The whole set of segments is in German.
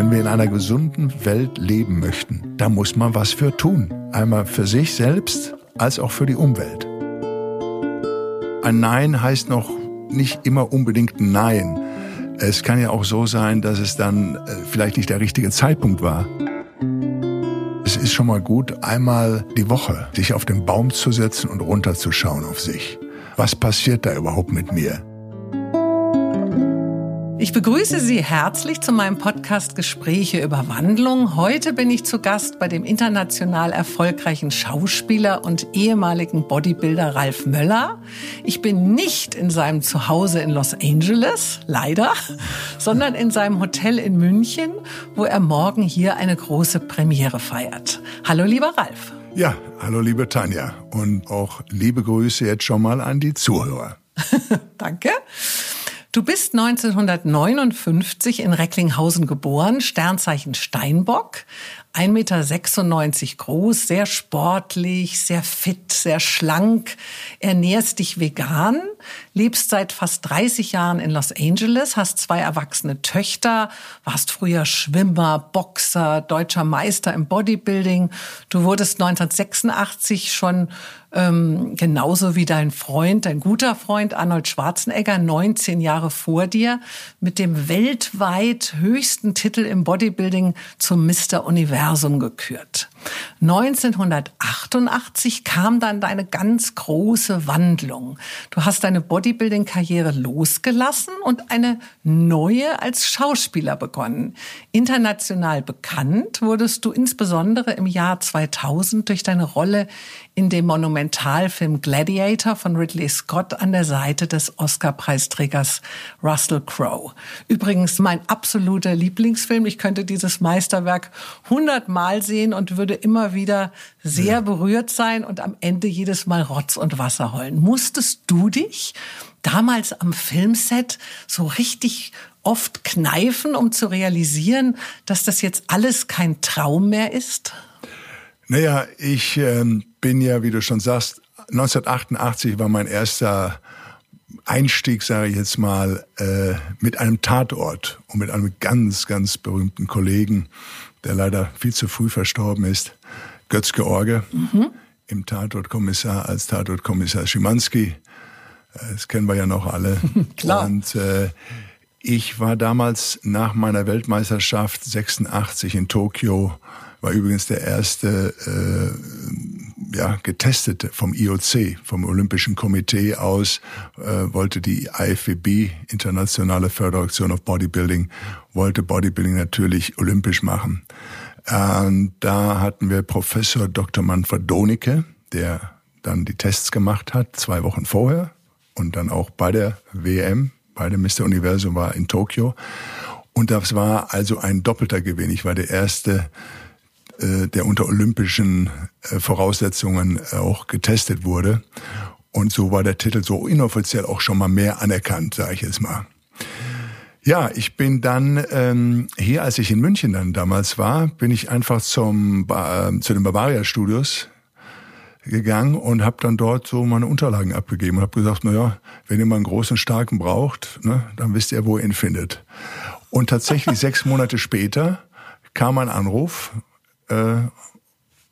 wenn wir in einer gesunden Welt leben möchten, da muss man was für tun. Einmal für sich selbst als auch für die Umwelt. Ein Nein heißt noch nicht immer unbedingt Nein. Es kann ja auch so sein, dass es dann äh, vielleicht nicht der richtige Zeitpunkt war. Es ist schon mal gut, einmal die Woche sich auf den Baum zu setzen und runterzuschauen auf sich. Was passiert da überhaupt mit mir? Ich begrüße Sie herzlich zu meinem Podcast Gespräche über Wandlung. Heute bin ich zu Gast bei dem international erfolgreichen Schauspieler und ehemaligen Bodybuilder Ralf Möller. Ich bin nicht in seinem Zuhause in Los Angeles, leider, sondern in seinem Hotel in München, wo er morgen hier eine große Premiere feiert. Hallo, lieber Ralf. Ja, hallo, liebe Tanja. Und auch liebe Grüße jetzt schon mal an die Zuhörer. Danke. Du bist 1959 in Recklinghausen geboren, Sternzeichen Steinbock, 1,96 Meter groß, sehr sportlich, sehr fit, sehr schlank, ernährst dich vegan, lebst seit fast 30 Jahren in Los Angeles, hast zwei erwachsene Töchter, warst früher Schwimmer, Boxer, deutscher Meister im Bodybuilding. Du wurdest 1986 schon ähm, genauso wie dein Freund, dein guter Freund Arnold Schwarzenegger, 19 Jahre vor dir, mit dem weltweit höchsten Titel im Bodybuilding zum Mr. Universum Universum gekürt. 1988 kam dann deine ganz große Wandlung. Du hast deine Bodybuilding-Karriere losgelassen und eine neue als Schauspieler begonnen. International bekannt wurdest du insbesondere im Jahr 2000 durch deine Rolle in dem Monumentalfilm Gladiator von Ridley Scott an der Seite des Oscar-Preisträgers Russell Crowe. Übrigens mein absoluter Lieblingsfilm. Ich könnte dieses Meisterwerk hundertmal sehen und würde immer wieder sehr berührt sein und am Ende jedes Mal Rotz und Wasser heulen. Musstest du dich damals am Filmset so richtig oft kneifen, um zu realisieren, dass das jetzt alles kein Traum mehr ist? Naja, ich ähm, bin ja, wie du schon sagst, 1988 war mein erster Einstieg, sage ich jetzt mal, äh, mit einem Tatort und mit einem ganz, ganz berühmten Kollegen, der leider viel zu früh verstorben ist, Götz George, mhm. im Tatortkommissar als Tatortkommissar Schimanski. Äh, das kennen wir ja noch alle. Klar. Und äh, ich war damals nach meiner Weltmeisterschaft 86 in Tokio war übrigens der erste äh, ja, getestete vom IOC, vom Olympischen Komitee aus, äh, wollte die IFBB, Internationale Föderation of Bodybuilding, wollte Bodybuilding natürlich olympisch machen. Und da hatten wir Professor Dr. Manfred Donicke, der dann die Tests gemacht hat, zwei Wochen vorher und dann auch bei der WM, bei dem Mr. Universum war in Tokio. Und das war also ein doppelter Gewinn. Ich war der erste der unter olympischen äh, Voraussetzungen äh, auch getestet wurde. Und so war der Titel so inoffiziell auch schon mal mehr anerkannt, sage ich jetzt mal. Ja, ich bin dann ähm, hier, als ich in München dann damals war, bin ich einfach zum äh, zu den Bavaria Studios gegangen und habe dann dort so meine Unterlagen abgegeben und habe gesagt, na ja, wenn ihr mal einen großen Starken braucht, ne, dann wisst ihr, wo ihr ihn findet. Und tatsächlich sechs Monate später kam ein Anruf äh,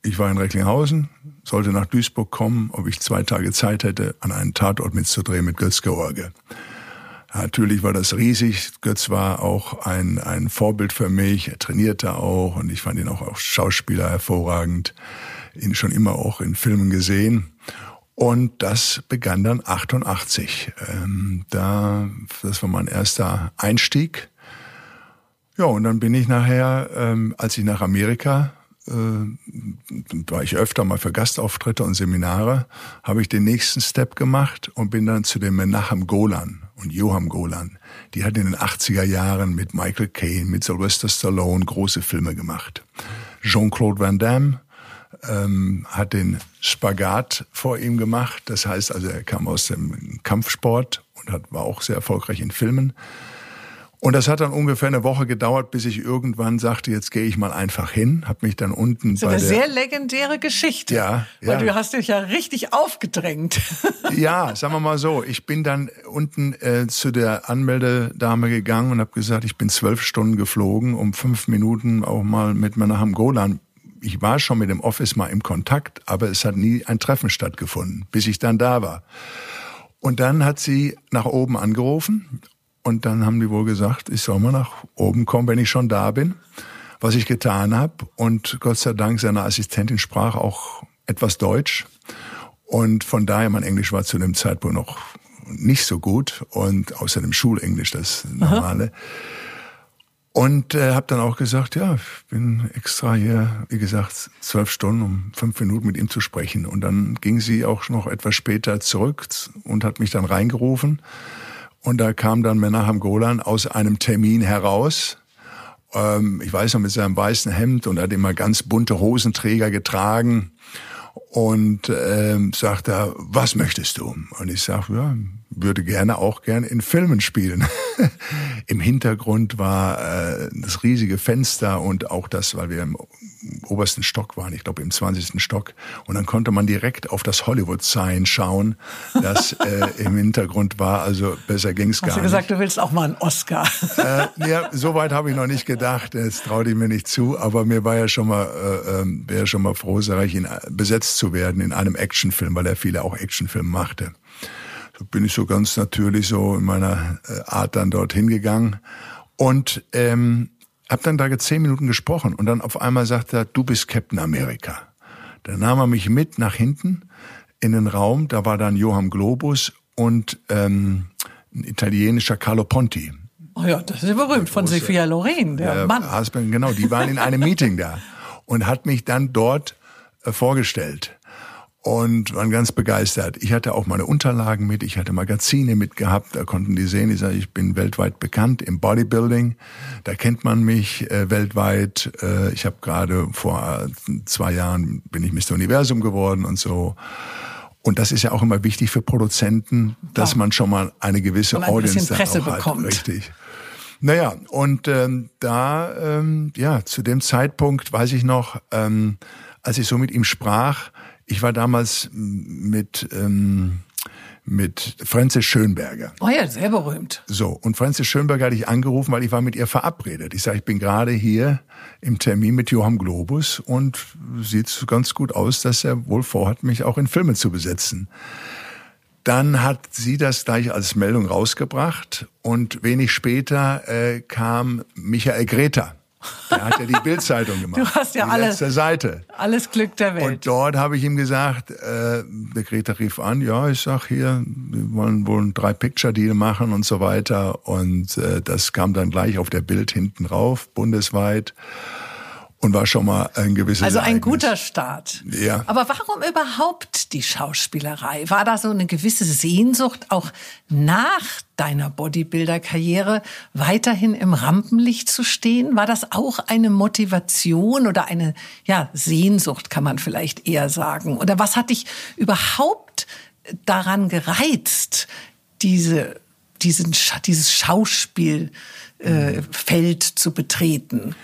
ich war in Recklinghausen, sollte nach Duisburg kommen, ob ich zwei Tage Zeit hätte, an einen Tatort mitzudrehen mit Götz George. Natürlich war das riesig. Götz war auch ein, ein Vorbild für mich. Er trainierte auch und ich fand ihn auch als Schauspieler hervorragend. Ihn schon immer auch in Filmen gesehen. Und das begann dann 88. Ähm, da, das war mein erster Einstieg. Ja, und dann bin ich nachher, ähm, als ich nach Amerika äh, war ich öfter mal für Gastauftritte und Seminare, habe ich den nächsten Step gemacht und bin dann zu dem Menachem Golan und Johann Golan. Die hat in den 80er Jahren mit Michael Caine, mit Sylvester Stallone große Filme gemacht. Jean-Claude Van Damme ähm, hat den Spagat vor ihm gemacht. Das heißt also, er kam aus dem Kampfsport und hat, war auch sehr erfolgreich in Filmen. Und das hat dann ungefähr eine Woche gedauert, bis ich irgendwann sagte, jetzt gehe ich mal einfach hin, habe mich dann unten das ist bei eine der, sehr legendäre Geschichte. Ja, Weil ja. du hast dich ja richtig aufgedrängt. Ja, sagen wir mal so, ich bin dann unten äh, zu der Anmeldedame gegangen und habe gesagt, ich bin zwölf Stunden geflogen, um fünf Minuten auch mal mit Menachem Golan. Ich war schon mit dem Office mal im Kontakt, aber es hat nie ein Treffen stattgefunden, bis ich dann da war. Und dann hat sie nach oben angerufen und dann haben die wohl gesagt, ich soll mal nach oben kommen, wenn ich schon da bin, was ich getan habe. Und Gott sei Dank, seine Assistentin sprach auch etwas Deutsch. Und von daher, mein Englisch war zu dem Zeitpunkt noch nicht so gut und außerdem Schulenglisch, das normale. Und äh, habe dann auch gesagt, ja, ich bin extra hier, wie gesagt, zwölf Stunden, um fünf Minuten mit ihm zu sprechen. Und dann ging sie auch noch etwas später zurück und hat mich dann reingerufen. Und da kam dann Menachem Golan aus einem Termin heraus. Ähm, ich weiß noch, mit seinem weißen Hemd und hat immer ganz bunte Hosenträger getragen und ähm, sagt er, was möchtest du? Und ich sage, ja, würde gerne auch gern in Filmen spielen. Im Hintergrund war äh, das riesige Fenster und auch das, weil wir im obersten Stock waren, ich glaube im 20. Stock. Und dann konnte man direkt auf das Hollywood-Sign schauen, das äh, im Hintergrund war. Also besser ging's gar Hast du gesagt, nicht. du willst auch mal einen Oscar? Äh, ja, so weit habe ich noch nicht gedacht. Das traute ich mir nicht zu. Aber mir war ja schon mal, äh, ähm, wäre schon mal froh, sag ich, äh, besetzt zu werden in einem Actionfilm, weil er viele auch Actionfilme machte. Bin ich so ganz natürlich so in meiner äh, Art dann dorthin gegangen und ähm, habe dann da zehn Minuten gesprochen und dann auf einmal sagt er, du bist Captain America. Dann nahm er mich mit nach hinten in den Raum, da war dann Johann Globus und ähm, ein italienischer Carlo Ponti. Oh ja, das ist ja berühmt von Sophia Loren, der Äh, Mann. Husband, genau, die waren in einem Meeting da und hat mich dann dort äh, vorgestellt und waren ganz begeistert. Ich hatte auch meine Unterlagen mit, ich hatte Magazine mitgehabt, da konnten die sehen, ich, sag, ich bin weltweit bekannt im Bodybuilding, da kennt man mich äh, weltweit. Äh, ich habe gerade vor äh, zwei Jahren bin ich Mr. Universum geworden und so. Und das ist ja auch immer wichtig für Produzenten, dass Ja. man schon mal eine gewisse Und ein Audience Presse hat. bekommt. Richtig. Naja, und ähm, da, ähm, ja, zu dem Zeitpunkt weiß ich noch, ähm, als ich so mit ihm sprach, ich war damals mit, ähm, mit Frances Schönberger. Oh ja, sehr berühmt. So, und Frances Schönberger hatte ich angerufen, weil ich war mit ihr verabredet. Ich sage, ich bin gerade hier im Termin mit Johann Globus und sieht ganz gut aus, dass er wohl vorhat, mich auch in Filme zu besetzen. Dann hat sie das gleich als Meldung rausgebracht und wenig später äh, kam Michael Greta. Der hat ja die Bildzeitung gemacht. Du hast ja die alle- letzte Seite. Alles Glück der Welt. Und dort habe ich ihm gesagt, äh, der Greta rief an, ja, ich sag hier, wir wollen wohl einen Drei-Picture-Deal machen und so weiter. Und äh, das kam dann gleich auf der Bild hinten rauf, bundesweit. Und war schon mal ein gewisses Also ein Ereignis. guter Start. Ja. Aber warum überhaupt die Schauspielerei? War da so eine gewisse Sehnsucht auch nach deiner Bodybuilder-Karriere weiterhin im Rampenlicht zu stehen? War das auch eine Motivation oder eine ja, Sehnsucht, kann man vielleicht eher sagen? Oder was hat dich überhaupt daran gereizt, diese, diesen, dieses Schauspielfeld äh, zu betreten?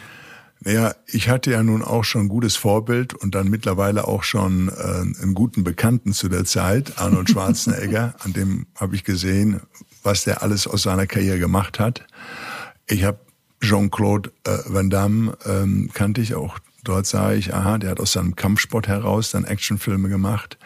Naja, ich hatte ja nun auch schon ein gutes Vorbild und dann mittlerweile auch schon äh, einen guten Bekannten zu der Zeit, Arnold Schwarzenegger. An dem habe ich gesehen, was der alles aus seiner Karriere gemacht hat. Ich habe Jean-Claude äh, Van Damme ähm, kannte ich auch. Dort sah ich, aha, der hat aus seinem Kampfsport heraus dann Actionfilme gemacht.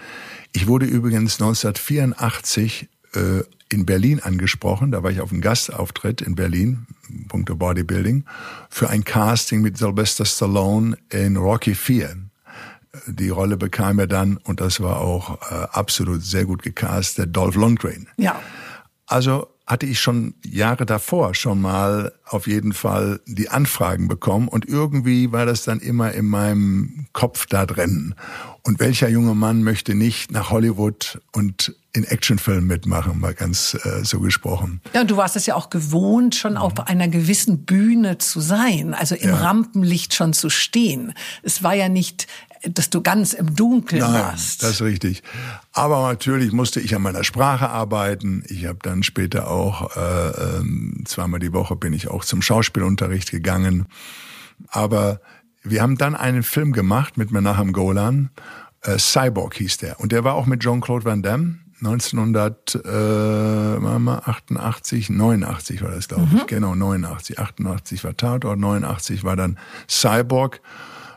Ich wurde übrigens 1984 äh, in Berlin angesprochen. Da war ich auf einem Gastauftritt in Berlin, Punkte Bodybuilding, für ein Casting mit Sylvester Stallone in Rocky 4. Die Rolle bekam er dann, und das war auch äh, absolut sehr gut gecastet, Dolph Lundgren. Ja. Also hatte ich schon Jahre davor schon mal auf jeden Fall die Anfragen bekommen und irgendwie war das dann immer in meinem Kopf da drin. Und welcher junge Mann möchte nicht nach Hollywood und in Actionfilmen mitmachen, mal ganz äh, so gesprochen. Ja, und du warst es ja auch gewohnt, schon mhm. auf einer gewissen Bühne zu sein, also im ja. Rampenlicht schon zu stehen. Es war ja nicht, dass du ganz im Dunkeln Nein, warst. Das ist richtig. Aber natürlich musste ich an meiner Sprache arbeiten. Ich habe dann später auch äh, äh, zweimal die Woche bin ich auch zum Schauspielunterricht gegangen. Aber wir haben dann einen Film gemacht mit Menachem Golan. Äh, Cyborg hieß der. Und der war auch mit Jean-Claude Van Damme. 1988, 89 war das, glaube ich. Mhm. Genau, 89. 88 war Tatort, 89 war dann Cyborg.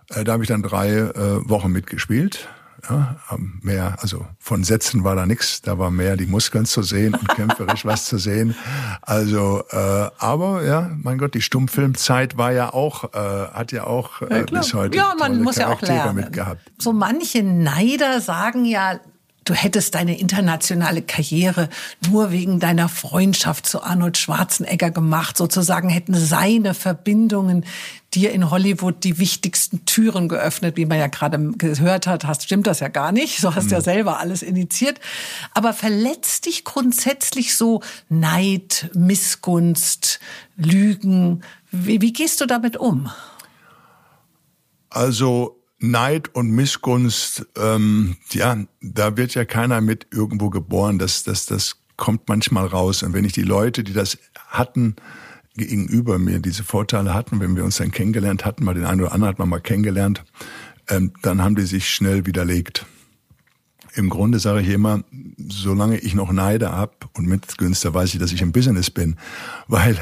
Äh, da habe ich dann drei äh, Wochen mitgespielt. Ja, mehr, also von Sätzen war da nichts, da war mehr die Muskeln zu sehen und kämpferisch was zu sehen. Also, äh, aber ja, mein Gott, die Stummfilmzeit war ja auch, äh, hat ja auch äh, ja, bis heute ja, man muss Charaktere ja auch lernen. mitgehabt. So manche Neider sagen ja, Du hättest deine internationale Karriere nur wegen deiner Freundschaft zu Arnold Schwarzenegger gemacht. Sozusagen hätten seine Verbindungen dir in Hollywood die wichtigsten Türen geöffnet, wie man ja gerade gehört hat. Hast, stimmt das ja gar nicht. So hast du mhm. ja selber alles initiiert. Aber verletzt dich grundsätzlich so Neid, Missgunst, Lügen? Wie, wie gehst du damit um? Also Neid und Missgunst, ähm, ja, da wird ja keiner mit irgendwo geboren. Das, das, das kommt manchmal raus. Und wenn ich die Leute, die das hatten, gegenüber mir diese Vorteile hatten, wenn wir uns dann kennengelernt hatten, mal den einen oder anderen hat man mal kennengelernt, ähm, dann haben die sich schnell widerlegt. Im Grunde sage ich immer, solange ich noch Neide hab und Mitgünster weiß ich, dass ich im Business bin. Weil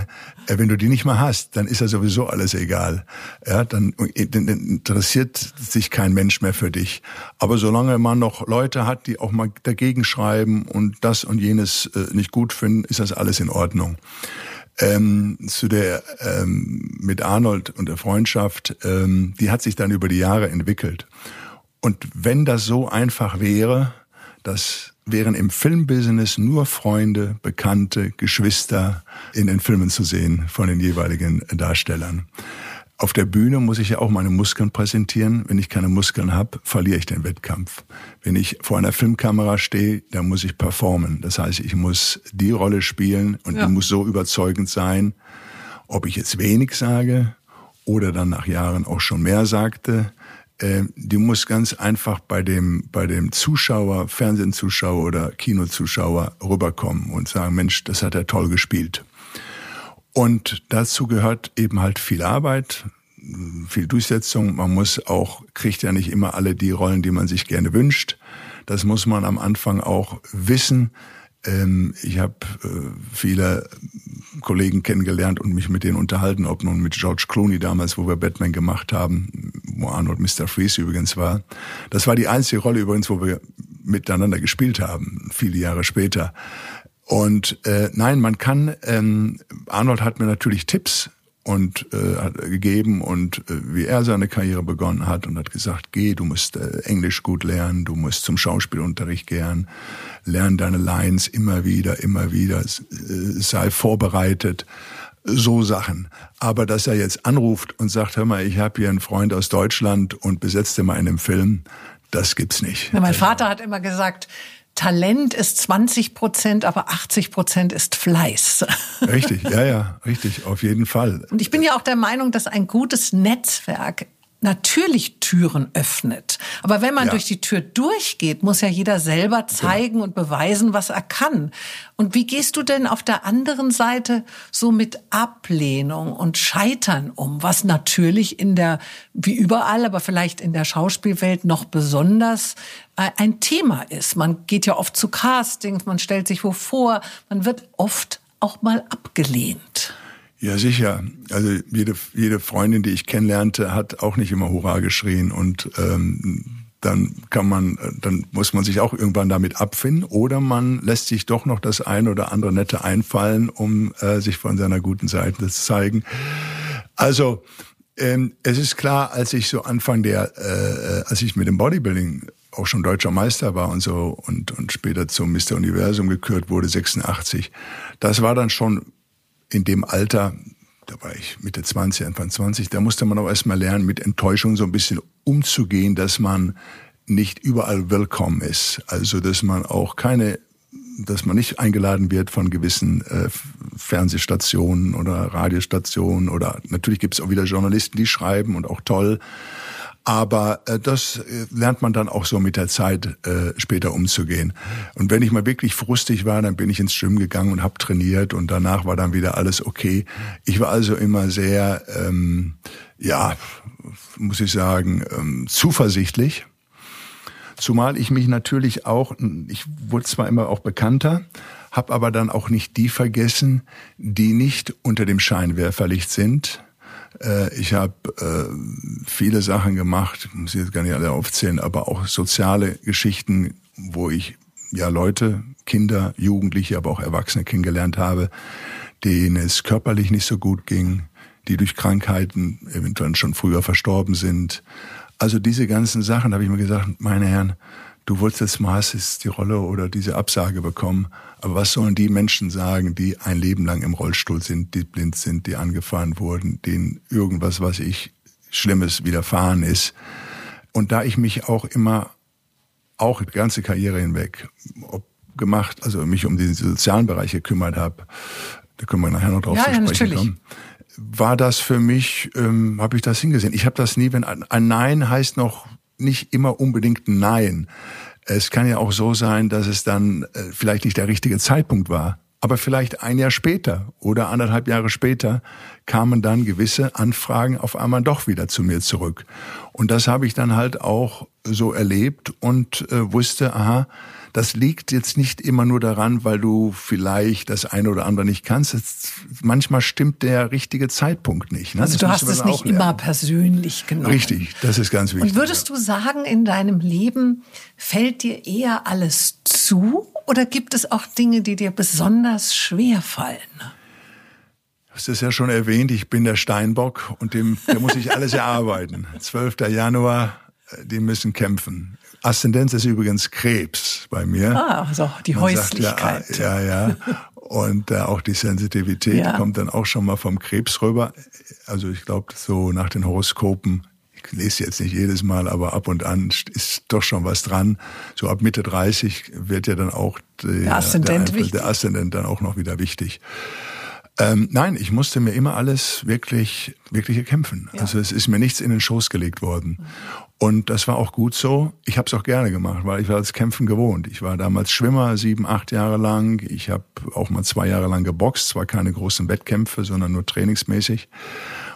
äh, wenn du die nicht mehr hast, dann ist ja sowieso alles egal. Ja, dann, dann interessiert sich kein Mensch mehr für dich. Aber solange man noch Leute hat, die auch mal dagegen schreiben und das und jenes äh, nicht gut finden, ist das alles in Ordnung. Ähm, zu der ähm, mit Arnold und der Freundschaft, ähm, die hat sich dann über die Jahre entwickelt. Und wenn das so einfach wäre, das wären im Filmbusiness nur Freunde, Bekannte, Geschwister in den Filmen zu sehen von den jeweiligen Darstellern. Auf der Bühne muss ich ja auch meine Muskeln präsentieren. Wenn ich keine Muskeln habe, verliere ich den Wettkampf. Wenn ich vor einer Filmkamera stehe, dann muss ich performen. Das heißt, ich muss die Rolle spielen und ja. die muss so überzeugend sein, ob ich jetzt wenig sage oder dann nach Jahren auch schon mehr sagte die muss ganz einfach bei dem, bei dem Zuschauer, Fernsehzuschauer oder Kinozuschauer rüberkommen und sagen, Mensch, das hat er toll gespielt. Und dazu gehört eben halt viel Arbeit, viel Durchsetzung. Man muss auch, kriegt ja nicht immer alle die Rollen, die man sich gerne wünscht. Das muss man am Anfang auch wissen. Ähm, ich habe äh, viele Kollegen kennengelernt und mich mit denen unterhalten, ob nun mit George Clooney damals, wo wir Batman gemacht haben, wo Arnold Mr. Freeze übrigens war. Das war die einzige Rolle übrigens, wo wir miteinander gespielt haben, viele Jahre später. Und äh, nein, man kann, ähm, Arnold hat mir natürlich Tipps und äh, hat gegeben und äh, wie er seine Karriere begonnen hat und hat gesagt, geh, du musst äh, Englisch gut lernen, du musst zum Schauspielunterricht gern, lern deine Lines immer wieder, immer wieder, äh, sei vorbereitet, so Sachen. Aber dass er jetzt anruft und sagt, hör mal, ich habe hier einen Freund aus Deutschland und besetzt ihn mal in einem Film, das gibt's nicht. Ja, mein Vater hat immer gesagt, Talent ist 20 Prozent, aber 80 Prozent ist Fleiß. Richtig, ja, ja, richtig, auf jeden Fall. Und ich bin ja auch der Meinung, dass ein gutes Netzwerk natürlich Türen öffnet. Aber wenn man ja. durch die Tür durchgeht, muss ja jeder selber zeigen genau. und beweisen, was er kann. Und wie gehst du denn auf der anderen Seite so mit Ablehnung und Scheitern um, was natürlich in der, wie überall, aber vielleicht in der Schauspielwelt noch besonders äh, ein Thema ist. Man geht ja oft zu Castings, man stellt sich wo vor, man wird oft auch mal abgelehnt. Ja, sicher. Also jede, jede Freundin, die ich kennenlernte, hat auch nicht immer Hurra geschrien und ähm, dann kann man, dann muss man sich auch irgendwann damit abfinden oder man lässt sich doch noch das eine oder andere nette einfallen, um äh, sich von seiner guten Seite zu zeigen. Also ähm, es ist klar, als ich so Anfang der, äh, als ich mit dem Bodybuilding auch schon deutscher Meister war und so und, und später zum Mr. Universum gekürt wurde, 86, das war dann schon in dem Alter, da war ich Mitte 20, Anfang 20, da musste man auch erstmal lernen, mit Enttäuschung so ein bisschen umzugehen, dass man nicht überall willkommen ist. Also dass man auch keine dass man nicht eingeladen wird von gewissen äh, Fernsehstationen oder Radiostationen oder natürlich gibt es auch wieder Journalisten, die schreiben und auch toll. Aber äh, das äh, lernt man dann auch so mit der Zeit äh, später umzugehen. Und wenn ich mal wirklich frustig war, dann bin ich ins Gym gegangen und habe trainiert und danach war dann wieder alles okay. Ich war also immer sehr, ähm, ja, muss ich sagen, ähm, zuversichtlich. Zumal ich mich natürlich auch, ich wurde zwar immer auch bekannter, habe aber dann auch nicht die vergessen, die nicht unter dem Scheinwerferlicht sind, ich habe äh, viele Sachen gemacht, muss ich jetzt gar nicht alle aufzählen, aber auch soziale Geschichten, wo ich ja Leute, Kinder, Jugendliche, aber auch Erwachsene kennengelernt habe, denen es körperlich nicht so gut ging, die durch Krankheiten eventuell schon früher verstorben sind. Also diese ganzen Sachen, habe ich mir gesagt, meine Herren, du wolltest jetzt mal die Rolle oder diese Absage bekommen. Aber was sollen die Menschen sagen, die ein Leben lang im Rollstuhl sind, die blind sind, die angefahren wurden, denen irgendwas, was ich Schlimmes widerfahren ist? Und da ich mich auch immer, auch die ganze Karriere hinweg, ob gemacht, also mich um den sozialen Bereich gekümmert habe, da können wir nachher noch drauf ja, zu sprechen ja, kommen war das für mich, ähm, habe ich das hingesehen. Ich habe das nie, wenn ein Nein heißt noch nicht immer unbedingt Nein. Es kann ja auch so sein, dass es dann äh, vielleicht nicht der richtige Zeitpunkt war. Aber vielleicht ein Jahr später oder anderthalb Jahre später kamen dann gewisse Anfragen auf einmal doch wieder zu mir zurück. Und das habe ich dann halt auch so erlebt und äh, wusste, aha, das liegt jetzt nicht immer nur daran, weil du vielleicht das eine oder andere nicht kannst. Es, manchmal stimmt der richtige Zeitpunkt nicht. Ne? Also das du hast es nicht immer persönlich genommen. Richtig, das ist ganz wichtig. Und würdest du sagen, in deinem Leben fällt dir eher alles zu oder gibt es auch Dinge, die dir besonders schwer fallen? Das ist ja schon erwähnt, ich bin der Steinbock und dem, der muss ich alles erarbeiten. 12. Januar, äh, die müssen kämpfen. Aszendenz ist übrigens Krebs bei mir. Ah, also die Man Häuslichkeit. Sagt, ja, ja, ja. Und äh, auch die Sensitivität ja. kommt dann auch schon mal vom Krebs rüber. Also ich glaube, so nach den Horoskopen, ich lese jetzt nicht jedes Mal, aber ab und an ist doch schon was dran. So ab Mitte 30 wird ja dann auch die, der, Aszendent der, der Aszendent dann auch noch wieder wichtig. Ähm, nein, ich musste mir immer alles wirklich, wirklich erkämpfen. Ja. Also es ist mir nichts in den Schoß gelegt worden. Und das war auch gut so. Ich habe es auch gerne gemacht, weil ich war das Kämpfen gewohnt. Ich war damals Schwimmer, sieben, acht Jahre lang. Ich habe auch mal zwei Jahre lang geboxt, zwar keine großen Wettkämpfe, sondern nur trainingsmäßig.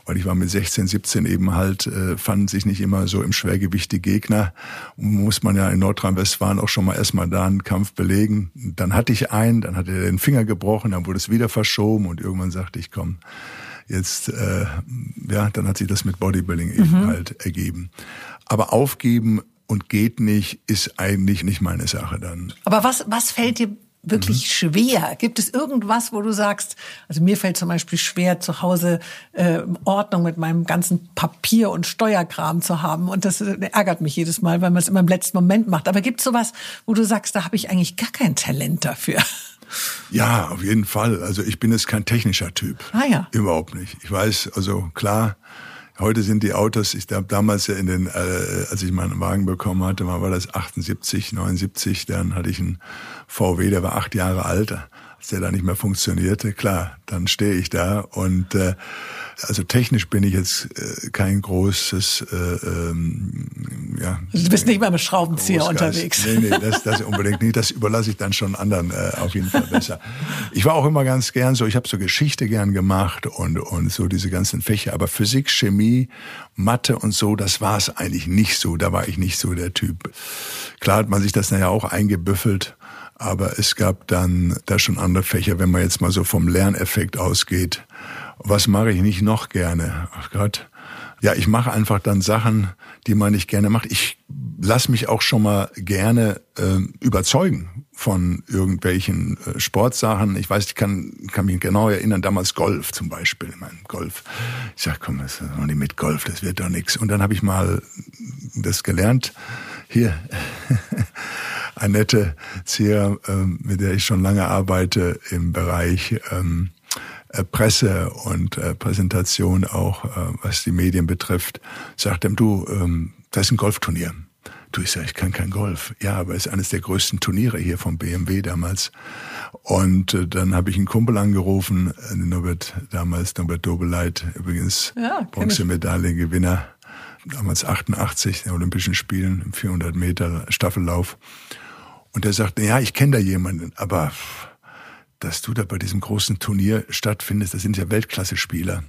Weil ich war mit 16, 17 eben halt, äh, fanden sich nicht immer so im Schwergewicht die Gegner. Und muss man ja in Nordrhein-Westfalen auch schon mal erstmal da einen Kampf belegen. Dann hatte ich einen, dann hat er den Finger gebrochen, dann wurde es wieder verschoben und irgendwann sagte ich, komm, jetzt, äh, ja, dann hat sich das mit Bodybuilding eben mhm. halt ergeben. Aber aufgeben und geht nicht, ist eigentlich nicht meine Sache dann. Aber was, was fällt dir wirklich mhm. schwer? Gibt es irgendwas, wo du sagst, also mir fällt zum Beispiel schwer, zu Hause äh, Ordnung mit meinem ganzen Papier und Steuerkram zu haben. Und das äh, ärgert mich jedes Mal, weil man es immer im letzten Moment macht. Aber gibt es sowas, wo du sagst, da habe ich eigentlich gar kein Talent dafür? Ja, auf jeden Fall. Also ich bin jetzt kein technischer Typ. Ah ja. Überhaupt nicht. Ich weiß, also klar, Heute sind die Autos, ich habe damals ja in den, äh, als ich meinen Wagen bekommen hatte, war das 78, 79, dann hatte ich einen VW, der war acht Jahre alt als der da nicht mehr funktionierte, klar, dann stehe ich da und äh, also technisch bin ich jetzt äh, kein großes, äh, ähm, ja. Du bist nicht mal mit Schraubenzieher Großgeist. unterwegs. Nee, nee, das, das unbedingt nicht. Das überlasse ich dann schon anderen äh, auf jeden Fall besser. Ich war auch immer ganz gern so, ich habe so Geschichte gern gemacht und, und so diese ganzen Fächer, aber Physik, Chemie, Mathe und so, das war es eigentlich nicht so. Da war ich nicht so der Typ. Klar hat man sich das nachher auch eingebüffelt aber es gab dann da schon andere Fächer, wenn man jetzt mal so vom Lerneffekt ausgeht. Was mache ich nicht noch gerne? Ach Gott. Ja, ich mache einfach dann Sachen, die man nicht gerne macht. Ich lass mich auch schon mal gerne äh, überzeugen von irgendwelchen äh, Sportsachen. Ich weiß, ich kann, kann mich genau erinnern, damals Golf zum Beispiel. Ich meine, Golf. Ich sag, komm, das ist noch nicht mit Golf, das wird doch nichts. Und dann habe ich mal das gelernt. Hier, Annette Zier, ähm, mit der ich schon lange arbeite im Bereich ähm, äh, Presse und äh, Präsentation auch, äh, was die Medien betrifft, sagt ihm, du, ähm, das ist ein Golfturnier. Du, ich sag, ich kann kein Golf. Ja, aber es ist eines der größten Turniere hier vom BMW damals. Und äh, dann habe ich einen Kumpel angerufen, äh, Norbert, damals Norbert Dobeleit, übrigens ja, Bronzemedaillengewinner, damals 88, den Olympischen Spielen, im 400 Meter Staffellauf. Und er sagte, ja, ich kenne da jemanden, aber dass du da bei diesem großen Turnier stattfindest, das sind ja Weltklasse-Spieler.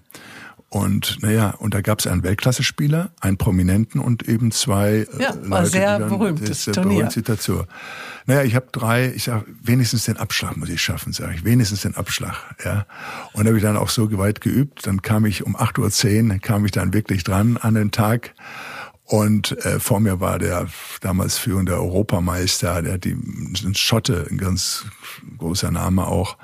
Und naja, und da gab es einen Weltklasse-Spieler, einen Prominenten und eben zwei äh, ja, Leute, war sehr die dann, berühmtes das, Turnier. Dazu. Naja, ich habe drei, ich sag, wenigstens den Abschlag muss ich schaffen, sage ich, wenigstens den Abschlag. Ja. Und habe ich dann auch so weit geübt, dann kam ich um 8.10 Uhr, kam ich dann wirklich dran an den Tag. Und äh, vor mir war der damals führende Europameister, der hat die ein Schotte, ein ganz großer Name auch.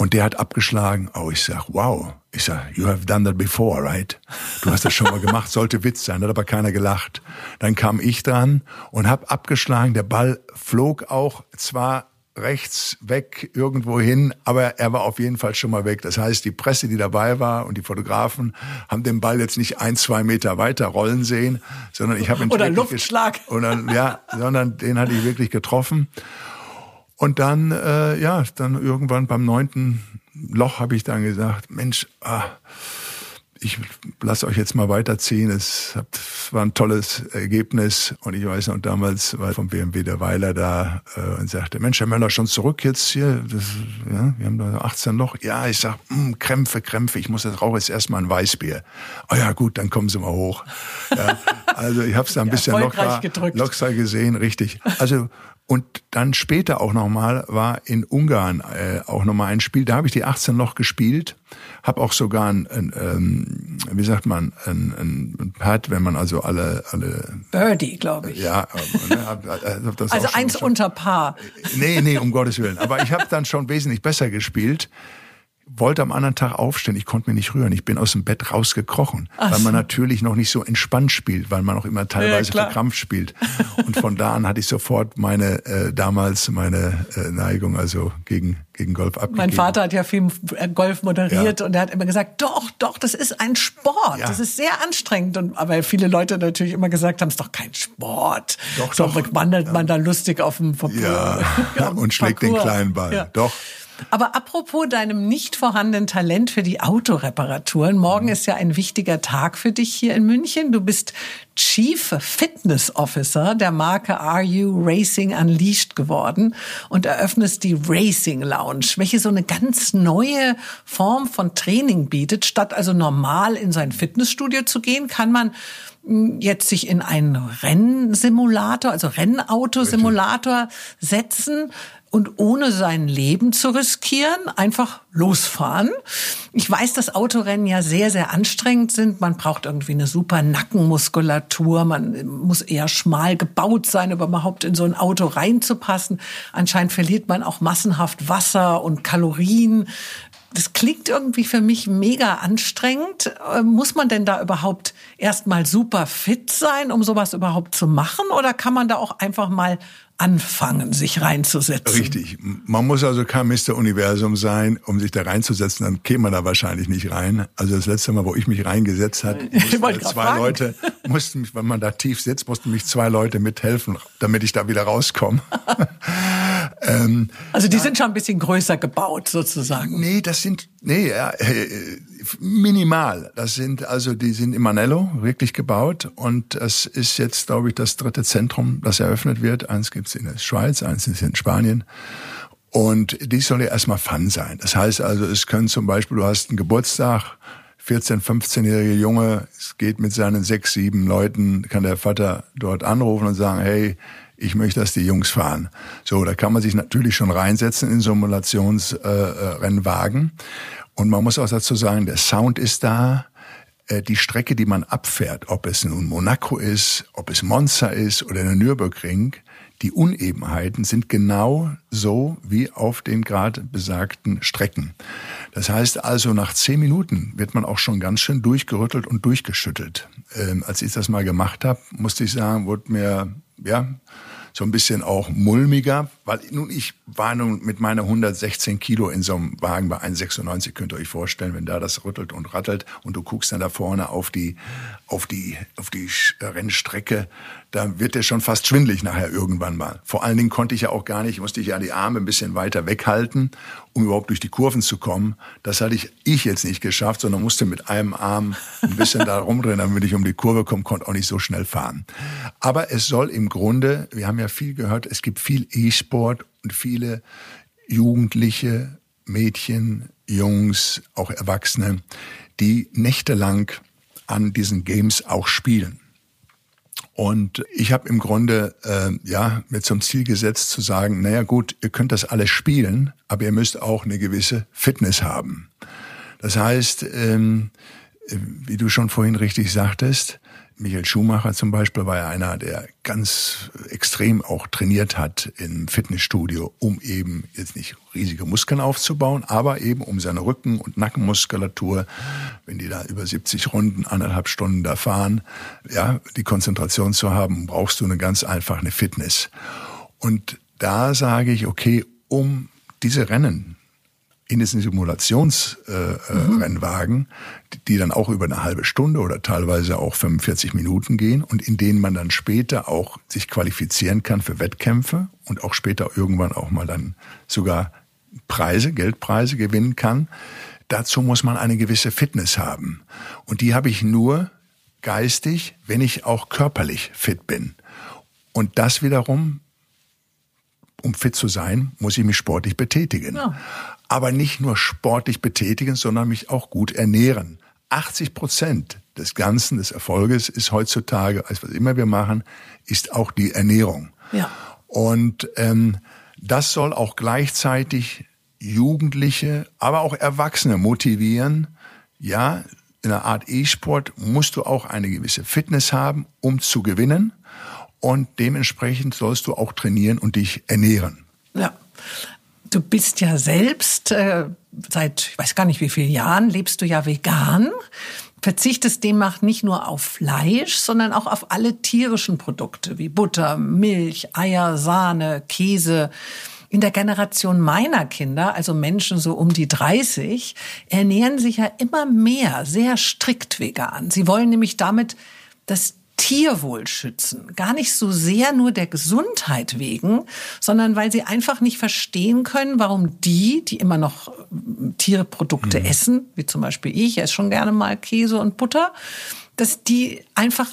Und der hat abgeschlagen. Oh, ich sag, wow. Ich sag, you have done that before, right? Du hast das schon mal gemacht, sollte Witz sein, hat aber keiner gelacht. Dann kam ich dran und hab abgeschlagen. Der Ball flog auch zwar rechts weg irgendwo hin, aber er war auf jeden Fall schon mal weg. Das heißt, die Presse, die dabei war und die Fotografen haben den Ball jetzt nicht ein, zwei Meter weiter rollen sehen, sondern ich habe ihn oder Luftschlag, oder ja, sondern den hatte ich wirklich getroffen. Und dann, äh, ja, dann irgendwann beim neunten Loch habe ich dann gesagt, Mensch, ah, ich lasse euch jetzt mal weiterziehen. Es war ein tolles Ergebnis. Und ich weiß noch, damals war vom BMW der Weiler da äh, und sagte, Mensch, Herr Möller, schon zurück jetzt hier? Das, ja, wir haben da 18 Loch. Ja, ich sag, mh, hm, Krämpfe, Krämpfe, ich muss jetzt rauche jetzt erstmal ein Weißbier. Oh ja, gut, dann kommen Sie mal hoch. Ja, also ich habe es da ein bisschen locker, locker gesehen, richtig. Also und dann später auch nochmal war in Ungarn äh, auch nochmal ein Spiel, da habe ich die 18 Loch gespielt, habe auch sogar ein, ein ähm, wie sagt man, ein, ein Pad, wenn man also alle... alle Birdie, glaube ich. Ja. Äh, ne, hab, hab das also eins schon, unter Paar. Nee, nee, um Gottes Willen. Aber ich habe dann schon wesentlich besser gespielt wollte am anderen Tag aufstehen. Ich konnte mich nicht rühren. Ich bin aus dem Bett rausgekrochen, Ach weil man natürlich noch nicht so entspannt spielt, weil man auch immer teilweise ja, verkrampft spielt. Und von da an hatte ich sofort meine äh, damals meine äh, Neigung also gegen gegen Golf abgegeben. Mein Vater hat ja viel äh, Golf moderiert ja. und er hat immer gesagt, doch, doch, das ist ein Sport. Ja. Das ist sehr anstrengend. Und, aber viele Leute natürlich immer gesagt haben, es ist doch kein Sport. Doch, so doch. wandert man da lustig auf dem Papier. Ja, und schlägt Parcours. den kleinen Ball. Doch. Aber apropos deinem nicht vorhandenen Talent für die Autoreparaturen, morgen mhm. ist ja ein wichtiger Tag für dich hier in München. Du bist Chief Fitness Officer der Marke RU Racing Unleashed geworden und eröffnest die Racing Lounge, welche so eine ganz neue Form von Training bietet. Statt also normal in sein Fitnessstudio zu gehen, kann man hm, jetzt sich in einen Rennsimulator, also Rennautosimulator setzen und ohne sein Leben zu riskieren, einfach losfahren. Ich weiß, dass Autorennen ja sehr, sehr anstrengend sind. Man braucht irgendwie eine super Nackenmuskulatur. Man muss eher schmal gebaut sein, um überhaupt in so ein Auto reinzupassen. Anscheinend verliert man auch massenhaft Wasser und Kalorien. Das klingt irgendwie für mich mega anstrengend. Äh, muss man denn da überhaupt erstmal super fit sein, um sowas überhaupt zu machen? Oder kann man da auch einfach mal anfangen, sich reinzusetzen. Richtig. Man muss also kein Mr. Universum sein, um sich da reinzusetzen, dann käme man da wahrscheinlich nicht rein. Also das letzte Mal, wo ich mich reingesetzt hat, mussten halt zwei fragen. Leute, mussten mich, wenn man da tief sitzt, mussten mich zwei Leute mithelfen, damit ich da wieder rauskomme. ähm, also die sind schon ein bisschen größer gebaut, sozusagen. Nee, das sind, nee, ja, äh, minimal. Das sind also, die sind im Manello wirklich gebaut und das ist jetzt, glaube ich, das dritte Zentrum, das eröffnet wird. Eins gibt's in der Schweiz, eins ist in Spanien. Und dies soll ja erstmal Fun sein. Das heißt also, es können zum Beispiel, du hast einen Geburtstag, 14-, 15-jährige Junge, es geht mit seinen sechs, sieben Leuten, kann der Vater dort anrufen und sagen, hey, ich möchte, dass die Jungs fahren. So, da kann man sich natürlich schon reinsetzen in Simulationsrennwagen. Äh, und man muss auch dazu sagen, der Sound ist da. Äh, die Strecke, die man abfährt, ob es nun Monaco ist, ob es Monza ist oder der Nürburgring, die Unebenheiten sind genau so wie auf den gerade besagten Strecken. Das heißt also, nach zehn Minuten wird man auch schon ganz schön durchgerüttelt und durchgeschüttelt. Ähm, als ich das mal gemacht habe, musste ich sagen, wurde mir ja so ein bisschen auch mulmiger, weil nun ich war nun mit meiner 116 Kilo in so einem Wagen bei 1,96, könnt ihr euch vorstellen, wenn da das rüttelt und rattelt und du guckst dann da vorne auf die, auf die, auf die Rennstrecke, da wird der schon fast schwindlig nachher irgendwann mal. Vor allen Dingen konnte ich ja auch gar nicht, musste ich ja die Arme ein bisschen weiter weghalten, um überhaupt durch die Kurven zu kommen. Das hatte ich, ich jetzt nicht geschafft, sondern musste mit einem Arm ein bisschen da rumdrehen, damit ich um die Kurve kommen konnte, auch nicht so schnell fahren. Aber es soll im Grunde, wir haben ja viel gehört, es gibt viel E-Sport und viele Jugendliche, Mädchen, Jungs, auch Erwachsene, die nächtelang an diesen Games auch spielen. Und ich habe im Grunde äh, ja mir zum Ziel gesetzt zu sagen, naja gut, ihr könnt das alles spielen, aber ihr müsst auch eine gewisse Fitness haben. Das heißt, ähm, wie du schon vorhin richtig sagtest, Michael Schumacher zum Beispiel war ja einer, der ganz extrem auch trainiert hat im Fitnessstudio, um eben jetzt nicht riesige Muskeln aufzubauen, aber eben um seine Rücken- und Nackenmuskulatur, wenn die da über 70 Runden, anderthalb Stunden da fahren, ja, die Konzentration zu haben, brauchst du eine ganz einfache Fitness. Und da sage ich, okay, um diese Rennen in diesen Simulationsrennwagen, äh, mhm. die, die dann auch über eine halbe Stunde oder teilweise auch 45 Minuten gehen und in denen man dann später auch sich qualifizieren kann für Wettkämpfe und auch später irgendwann auch mal dann sogar Preise, Geldpreise gewinnen kann. Dazu muss man eine gewisse Fitness haben. Und die habe ich nur geistig, wenn ich auch körperlich fit bin. Und das wiederum um fit zu sein, muss ich mich sportlich betätigen. Ja aber nicht nur sportlich betätigen, sondern mich auch gut ernähren. 80 Prozent des Ganzen, des Erfolges ist heutzutage, als was immer wir machen, ist auch die Ernährung. Ja. Und ähm, das soll auch gleichzeitig Jugendliche, aber auch Erwachsene motivieren. Ja, in einer Art E-Sport musst du auch eine gewisse Fitness haben, um zu gewinnen. Und dementsprechend sollst du auch trainieren und dich ernähren. Ja. Du bist ja selbst äh, seit, ich weiß gar nicht wie vielen Jahren, lebst du ja vegan. Verzichtest demnach nicht nur auf Fleisch, sondern auch auf alle tierischen Produkte wie Butter, Milch, Eier, Sahne, Käse. In der Generation meiner Kinder, also Menschen so um die 30, ernähren sich ja immer mehr sehr strikt vegan. Sie wollen nämlich damit das Tierwohl schützen. Gar nicht so sehr nur der Gesundheit wegen, sondern weil sie einfach nicht verstehen können, warum die, die immer noch äh, Tierprodukte mhm. essen, wie zum Beispiel ich, ich esse schon gerne mal Käse und Butter, dass die einfach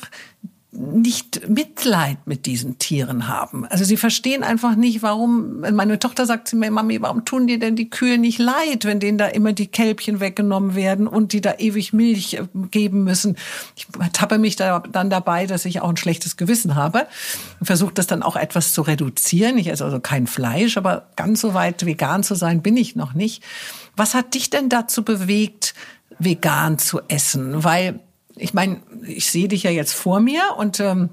nicht Mitleid mit diesen Tieren haben. Also sie verstehen einfach nicht, warum, meine Tochter sagt zu mir, Mami, warum tun dir denn die Kühe nicht leid, wenn denen da immer die Kälbchen weggenommen werden und die da ewig Milch äh, geben müssen. Ich tappe mich da dann dabei, dass ich auch ein schlechtes Gewissen habe und versuche das dann auch etwas zu reduzieren. Ich esse also kein Fleisch, aber ganz so weit vegan zu sein bin ich noch nicht. Was hat dich denn dazu bewegt, vegan zu essen? Weil ich meine, ich sehe dich ja jetzt vor mir und ähm,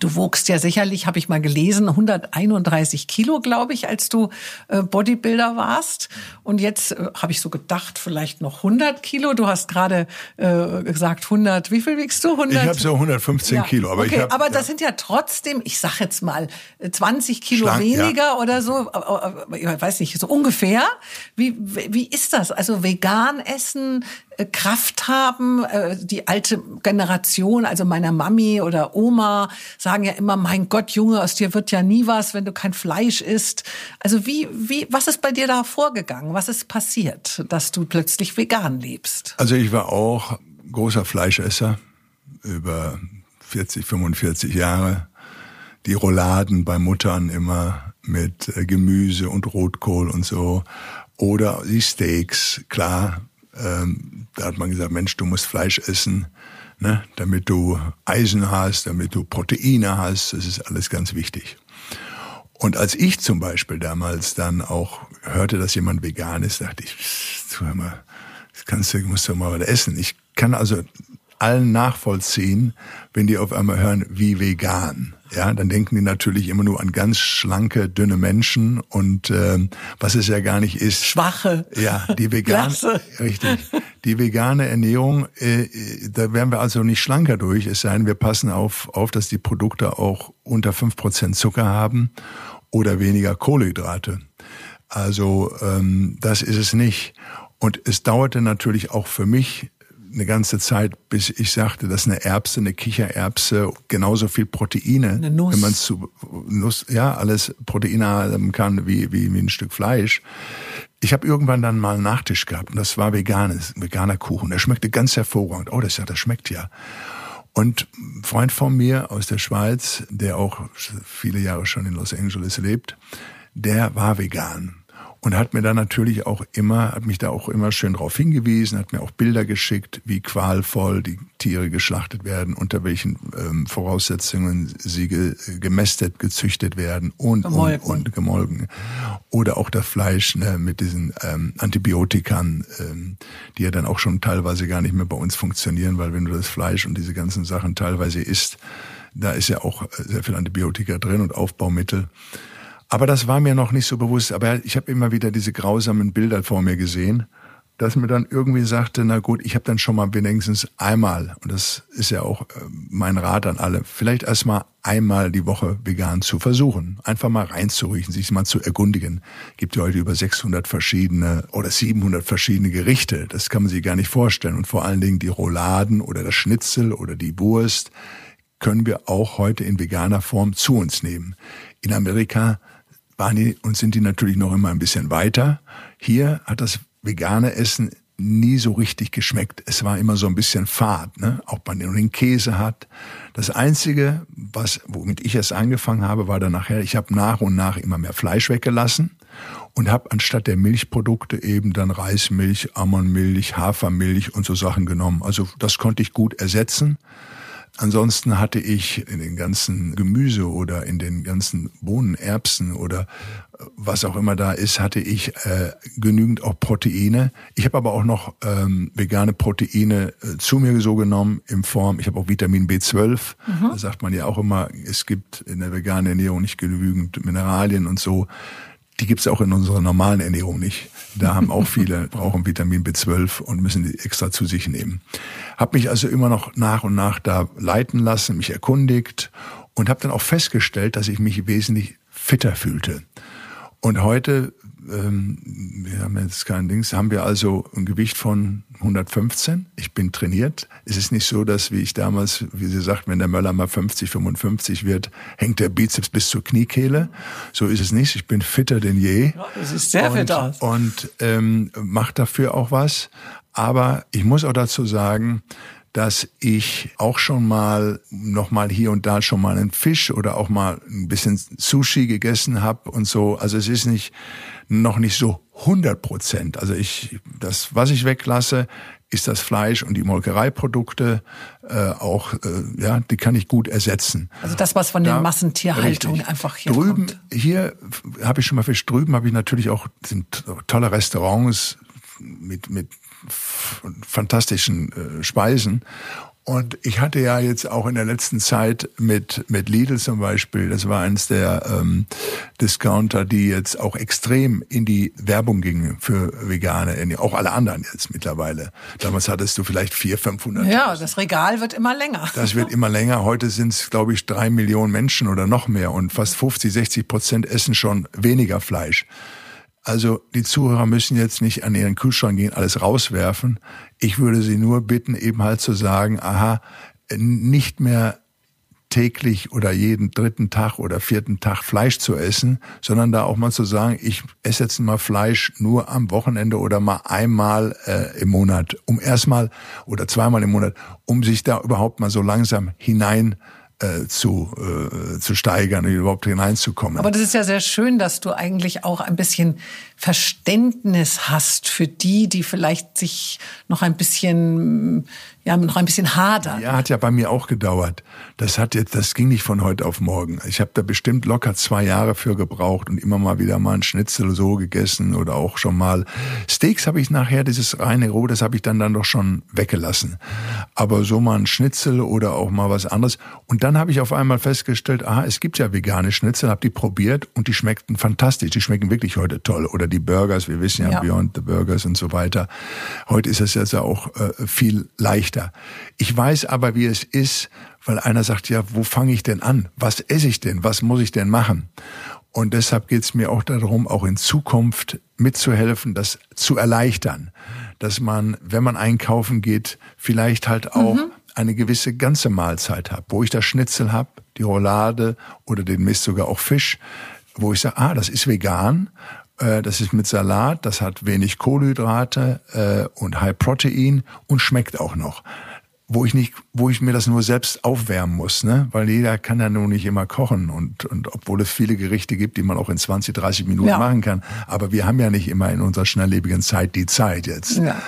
Du wogst ja sicherlich, habe ich mal gelesen, 131 Kilo, glaube ich, als du äh, Bodybuilder warst. Und jetzt äh, habe ich so gedacht, vielleicht noch 100 Kilo. Du hast gerade äh, gesagt 100. Wie viel wiegst du? 100? Ich habe so 115 ja. Kilo. Aber, okay, ich hab, aber das sind ja trotzdem, ich sag jetzt mal, 20 Kilo Schlank, weniger ja. oder so. Ich weiß nicht, so ungefähr. Wie, wie ist das? Also vegan essen, äh, Kraft haben. Äh, die alte Generation, also meiner Mami oder Oma, sagen ja immer, mein Gott, Junge, aus dir wird ja nie was, wenn du kein Fleisch isst. Also wie, wie, was ist bei dir da vorgegangen? Was ist passiert, dass du plötzlich vegan lebst? Also ich war auch großer Fleischesser über 40, 45 Jahre. Die Rouladen bei Muttern immer mit äh, Gemüse und Rotkohl und so. Oder die Steaks, klar, ähm, da hat man gesagt, Mensch, du musst Fleisch essen, ne, damit du Eisen hast, damit du Proteine hast. Das ist alles ganz wichtig. Und als ich zum Beispiel damals dann auch hörte, dass jemand vegan ist, dachte ich, hör mal, das kannst du, musst du mal was essen. Ich kann also allen nachvollziehen, wenn die auf einmal hören, wie vegan. Ja, dann denken die natürlich immer nur an ganz schlanke, dünne Menschen und ähm, was es ja gar nicht ist. Schwache. Ja, die vegan, richtig. Die vegane Ernährung, äh, da werden wir also nicht schlanker durch, es sei denn, wir passen auf, auf dass die Produkte auch unter fünf Prozent Zucker haben oder weniger Kohlenhydrate. Also ähm, das ist es nicht. Und es dauerte natürlich auch für mich eine ganze Zeit, bis ich sagte, dass eine Erbse, eine Kichererbse genauso viel Proteine, wenn man zu Nuss, ja, alles Proteine haben kann wie, wie, wie ein Stück Fleisch. Ich habe irgendwann dann mal einen Nachtisch gehabt und das war veganes, veganer Kuchen. Der schmeckte ganz hervorragend. Oh, das ja, das schmeckt ja. Und ein Freund von mir aus der Schweiz, der auch viele Jahre schon in Los Angeles lebt, der war vegan und hat mir da natürlich auch immer, hat mich da auch immer schön drauf hingewiesen, hat mir auch Bilder geschickt, wie qualvoll die Tiere geschlachtet werden, unter welchen ähm, Voraussetzungen sie ge gemästet, gezüchtet werden und gemolken. Und, und gemolken. Oder auch das Fleisch ne, mit diesen ähm, Antibiotikern, ähm, die ja dann auch schon teilweise gar nicht mehr bei uns funktionieren, weil wenn du das Fleisch und diese ganzen Sachen teilweise isst, da ist ja auch sehr viel Antibiotika drin und Aufbaumittel. Aber das war mir noch nicht so bewusst. Aber ich habe immer wieder diese grausamen Bilder vor mir gesehen, dass mir dann irgendwie sagte, na gut, ich habe dann schon mal wenigstens einmal, und das ist ja auch äh, mein Rat an alle, vielleicht erstmal einmal die Woche vegan zu versuchen. Einfach mal reinzuriechen, sich mal zu erkundigen. Gibt ja heute über 600 verschiedene oder 700 verschiedene Gerichte. Das kann man sich gar nicht vorstellen. Und vor allen Dingen die Rouladen oder das Schnitzel oder die Wurst können wir auch heute in veganer Form zu uns nehmen. In Amerika waren die und sind die natürlich noch immer ein bisschen weiter. Hier hat das vegane Essen nie so richtig geschmeckt. Es war immer so ein bisschen fad, ne? auch wenn man den Käse hat. Das Einzige, was, womit ich es angefangen habe, war dann nachher, ich habe nach und nach immer mehr Fleisch weggelassen und habe anstatt der Milchprodukte eben dann Reismilch, Ammonmilch, Hafermilch und so Sachen genommen. Also das konnte ich gut ersetzen. Ansonsten hatte ich in den ganzen Gemüse oder in den ganzen Bohnen, Erbsen oder äh, was auch immer da ist, hatte ich äh, genügend auch Proteine. Ich habe aber auch noch ähm, vegane Proteine äh, zu mir so genommen in Form, ich habe auch Vitamin B12. Mhm. Da sagt man ja auch immer, es gibt in der veganen Ernährung nicht genügend Mineralien und so. Die gibt's auch in unserer normalen Ernährung nicht. Da haben auch viele, brauchen Vitamin B12 und müssen die extra zu sich nehmen. Hab mich also immer noch nach und nach da leiten lassen, mich erkundigt und habe dann auch festgestellt, dass ich mich wesentlich fitter fühlte. Und heute ähm, wir haben jetzt kein Dings, haben wir also ein Gewicht von 115. Ich bin trainiert. Es ist nicht so, dass, wie ich damals, wie sie sagt, wenn der Möller mal 50, 55 wird, hängt der Bizeps bis zur Kniekehle. So ist es nicht. Ich bin fitter denn je. Ja, es ist sehr und, fit aus. Und ähm, macht dafür auch was. Aber ich muss auch dazu sagen, dass ich auch schon mal noch mal hier und da schon mal einen Fisch oder auch mal ein bisschen Sushi gegessen habe und so. Also es ist nicht noch nicht so 100 Prozent. Also ich das was ich weglasse ist das Fleisch und die Molkereiprodukte äh, auch äh, ja die kann ich gut ersetzen. Also das was von der Massentierhaltung richtig. einfach hier drüben kommt. hier habe ich schon mal Fisch drüben habe ich natürlich auch sind tolle Restaurants mit mit fantastischen äh, Speisen. Und ich hatte ja jetzt auch in der letzten Zeit mit, mit Lidl zum Beispiel, das war eines der ähm, Discounter, die jetzt auch extrem in die Werbung gingen für Vegane, auch alle anderen jetzt mittlerweile. Damals hattest du vielleicht vier, 500. Ja, das Regal wird immer länger. Das wird immer länger. Heute sind es, glaube ich, drei Millionen Menschen oder noch mehr und fast 50, 60 Prozent essen schon weniger Fleisch. Also die Zuhörer müssen jetzt nicht an ihren Kühlschrank gehen, alles rauswerfen. Ich würde sie nur bitten, eben halt zu sagen, aha, nicht mehr täglich oder jeden dritten Tag oder vierten Tag Fleisch zu essen, sondern da auch mal zu sagen, ich esse jetzt mal Fleisch nur am Wochenende oder mal einmal äh, im Monat, um erstmal oder zweimal im Monat, um sich da überhaupt mal so langsam hinein äh, zu, äh, zu steigern, überhaupt hineinzukommen. Aber das ist ja sehr schön, dass du eigentlich auch ein bisschen Verständnis hast für die, die vielleicht sich noch ein bisschen ja noch ein bisschen hadern. Ja, hat ja bei mir auch gedauert. Das hat jetzt, das ging nicht von heute auf morgen. Ich habe da bestimmt locker zwei Jahre für gebraucht und immer mal wieder mal ein Schnitzel so gegessen oder auch schon mal Steaks habe ich nachher dieses reine Roh, das habe ich dann dann doch schon weggelassen. Aber so mal ein Schnitzel oder auch mal was anderes. Und dann habe ich auf einmal festgestellt, aha, es gibt ja vegane Schnitzel, habe die probiert und die schmeckten fantastisch. Die schmecken wirklich heute toll. Oder die Burgers, wir wissen ja, ja. Beyond the Burgers und so weiter. Heute ist es jetzt auch äh, viel leichter leichter. Ich weiß aber, wie es ist, weil einer sagt, ja, wo fange ich denn an? Was esse ich denn? Was muss ich denn machen? Und deshalb geht es mir auch darum, auch in Zukunft mitzuhelfen, das zu erleichtern. Dass man, wenn man einkaufen geht, vielleicht halt auch mhm. eine gewisse ganze Mahlzeit hat, wo ich das Schnitzel habe, die Roulade oder den Mist sogar auch Fisch, wo ich sage, ah, das ist vegan das ist mit Salat, das hat wenig Kohlenhydrate äh, und High Protein und schmeckt auch noch. Wo ich nicht, wo ich mir das nur selbst aufwärmen muss, ne? Weil jeder kann ja nun nicht immer kochen und, und obwohl es viele Gerichte gibt, die man auch in 20, 30 Minuten ja. machen kann. Aber wir haben ja nicht immer in unserer schnelllebigen Zeit die Zeit jetzt. Ja.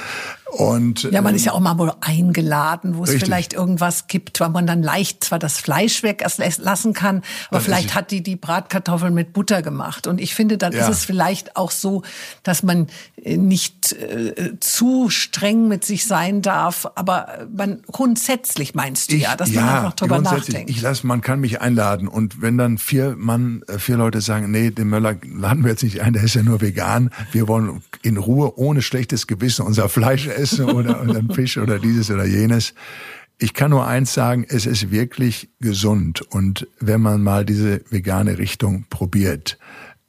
Und, ja, man ist ja ähm, auch mal wohl eingeladen, wo es richtig. vielleicht irgendwas gibt, weil man dann leicht zwar das Fleisch weglassen kann, aber dann vielleicht hat die die Bratkartoffeln mit Butter gemacht. Und ich finde, dann ja. ist es vielleicht auch so, dass man äh, nicht äh, zu streng mit sich sein darf, aber man grundsätzlich meinst du ich, ja, dass man ja, einfach drüber nachdenkt. Ich lasse, man kann mich einladen und wenn dann vier Mann, äh, vier Leute sagen, nee, den Möller laden wir jetzt nicht ein, der ist ja nur vegan, wir wollen in Ruhe ohne schlechtes Gewissen unser Fleisch essen esse oder einen Fisch oder dieses oder jenes. Ich kann nur eins sagen, es ist wirklich gesund. Und wenn man mal diese vegane Richtung probiert,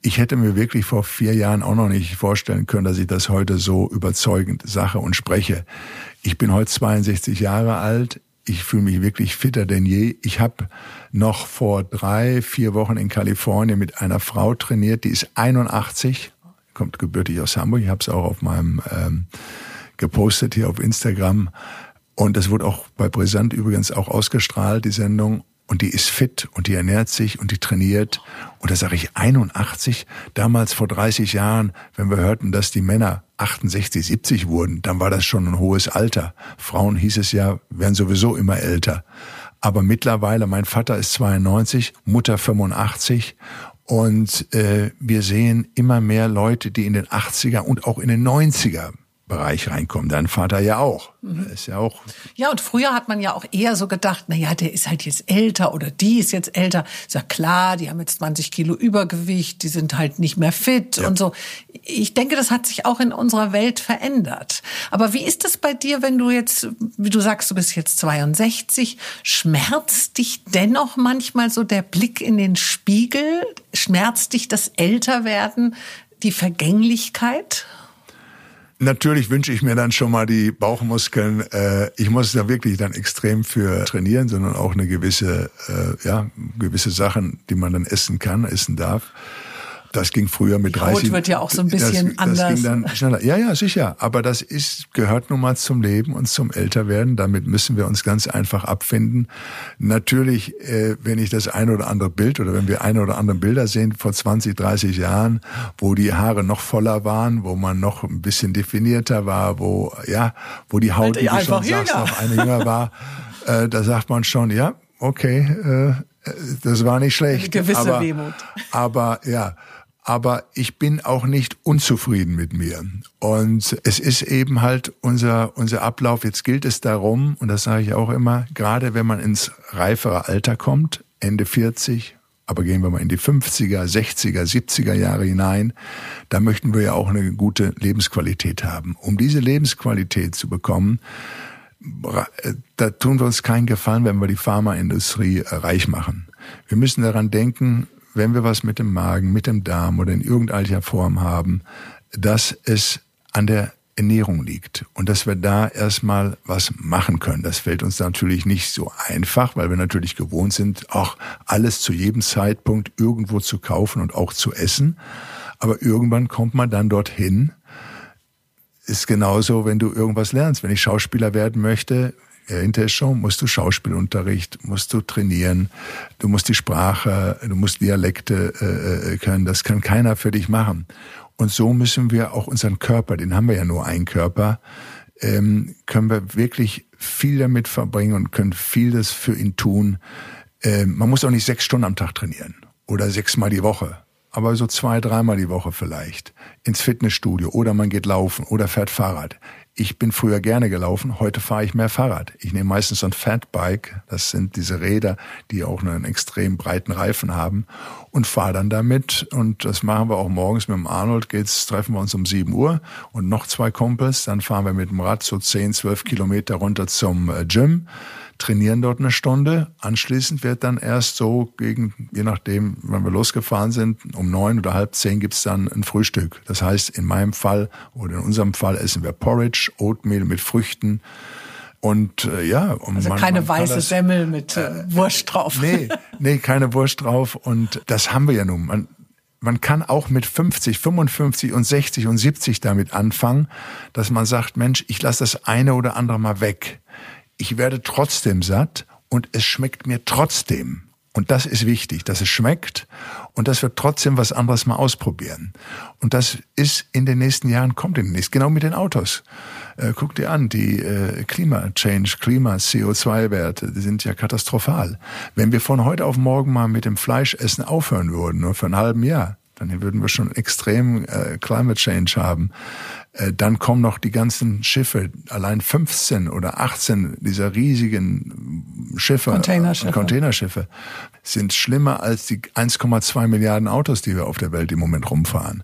ich hätte mir wirklich vor vier Jahren auch noch nicht vorstellen können, dass ich das heute so überzeugend sache und spreche. Ich bin heute 62 Jahre alt. Ich fühle mich wirklich fitter denn je. Ich habe noch vor drei, vier Wochen in Kalifornien mit einer Frau trainiert, die ist 81, kommt gebürtig aus Hamburg. Ich habe es auch auf meinem ähm, gepostet hier auf Instagram. Und das wurde auch bei Brisant übrigens auch ausgestrahlt, die Sendung. Und die ist fit und die ernährt sich und die trainiert. Und da sage ich 81. Damals vor 30 Jahren, wenn wir hörten, dass die Männer 68, 70 wurden, dann war das schon ein hohes Alter. Frauen hieß es ja, werden sowieso immer älter. Aber mittlerweile, mein Vater ist 92, Mutter 85 und äh, wir sehen immer mehr Leute, die in den 80er und auch in den 90er Bereich reinkommen. Dein Vater ja auch. Mhm. Ist ja auch. Ja, und früher hat man ja auch eher so gedacht, na ja, der ist halt jetzt älter oder die ist jetzt älter. Ist ja klar, die haben jetzt 20 Kilo Übergewicht, die sind halt nicht mehr fit ja. und so. Ich denke, das hat sich auch in unserer Welt verändert. Aber wie ist das bei dir, wenn du jetzt, wie du sagst, du bist jetzt 62, schmerzt dich dennoch manchmal so der Blick in den Spiegel? Schmerzt dich das Älterwerden, die Vergänglichkeit? Natürlich wünsche ich mir dann schon mal die Bauchmuskeln. Äh, ich muss da wirklich dann extrem für trainieren, sondern auch eine gewisse, äh, ja, gewisse Sachen, die man dann essen kann, essen darf. Das ging früher mit 30. Haut wird ja auch so ein bisschen das, anders. Das ging dann schneller. Ja, ja, sicher. Aber das ist, gehört nun mal zum Leben und zum Älterwerden. Damit müssen wir uns ganz einfach abfinden. Natürlich, äh, wenn ich das eine oder andere Bild oder wenn wir eine oder andere Bilder sehen vor 20, 30 Jahren, wo die Haare noch voller waren, wo man noch ein bisschen definierter war, wo, ja, wo die Haut, wie du schon sagst, noch eine jünger war, äh, da sagt man schon, ja, okay, äh, das war nicht schlecht. Eine gewisse aber, Wehmut. Aber ja, aber ich bin auch nicht unzufrieden mit mir. Und es ist eben halt unser, unser Ablauf. Jetzt gilt es darum, und das sage ich auch immer, gerade wenn man ins reifere Alter kommt, Ende 40, aber gehen wir mal in die 50er, 60er, 70er Jahre hinein, da möchten wir ja auch eine gute Lebensqualität haben. Um diese Lebensqualität zu bekommen, da tun wir uns keinen Gefallen, wenn wir die Pharmaindustrie reich machen. Wir müssen daran denken, wenn wir was mit dem Magen, mit dem Darm oder in irgendeiner Form haben, dass es an der Ernährung liegt und dass wir da erstmal was machen können. Das fällt uns natürlich nicht so einfach, weil wir natürlich gewohnt sind, auch alles zu jedem Zeitpunkt irgendwo zu kaufen und auch zu essen. Aber irgendwann kommt man dann dorthin. Ist genauso, wenn du irgendwas lernst. Wenn ich Schauspieler werden möchte, hinterher schon musst du Schauspielunterricht, musst du trainieren, du musst die Sprache, du musst Dialekte äh, äh, können. Das kann keiner für dich machen. Und so müssen wir auch unseren Körper, den haben wir ja nur einen Körper, ähm, können wir wirklich viel damit verbringen und können vieles für ihn tun. Äh, man muss auch nicht sechs Stunden am Tag trainieren oder sechsmal die Woche, aber so zwei, dreimal die Woche vielleicht ins Fitnessstudio oder man geht laufen oder fährt Fahrrad. Ich bin früher gerne gelaufen, heute fahre ich mehr Fahrrad. Ich nehme meistens so ein Fatbike, das sind diese Räder, die auch einen extrem breiten Reifen haben und fahre dann damit und das machen wir auch morgens mit dem Arnold, geht's, treffen wir uns um 7 Uhr und noch zwei Kumpels, dann fahren wir mit dem Rad so 10, 12 Kilometer runter zum äh, Gym trainieren dort eine Stunde. Anschließend wird dann erst so gegen, je nachdem, wann wir losgefahren sind, um neun oder halb zehn gibt's dann ein Frühstück. Das heißt, in meinem Fall oder in unserem Fall essen wir Porridge, Oatmeal mit Früchten. Und äh, ja, und also man, keine man weiße das, Semmel mit äh, Wurst drauf. Nee, nee, keine Wurst drauf. Und das haben wir ja nun. Man, man kann auch mit 50, 55 und 60 und 70 damit anfangen, dass man sagt, Mensch, ich lasse das eine oder andere mal weg ich werde trotzdem satt und es schmeckt mir trotzdem. Und das ist wichtig, dass es schmeckt und dass wir trotzdem was anderes mal ausprobieren. Und das ist in den nächsten Jahren, kommt in den nächsten, genau mit den Autos. Äh, guck dir an, die äh, Klima-Change, Klima-CO2-Werte, die sind ja katastrophal. Wenn wir von heute auf morgen mal mit dem Fleischessen aufhören würden, nur für einen halben Jahr, dann würden wir schon extrem äh, Climate Change haben. Äh, dann kommen noch die ganzen Schiffe, allein 15 oder 18 dieser riesigen Schiffe, Containerschiffe, Containerschiffe sind schlimmer als die 1,2 Milliarden Autos, die wir auf der Welt im Moment rumfahren.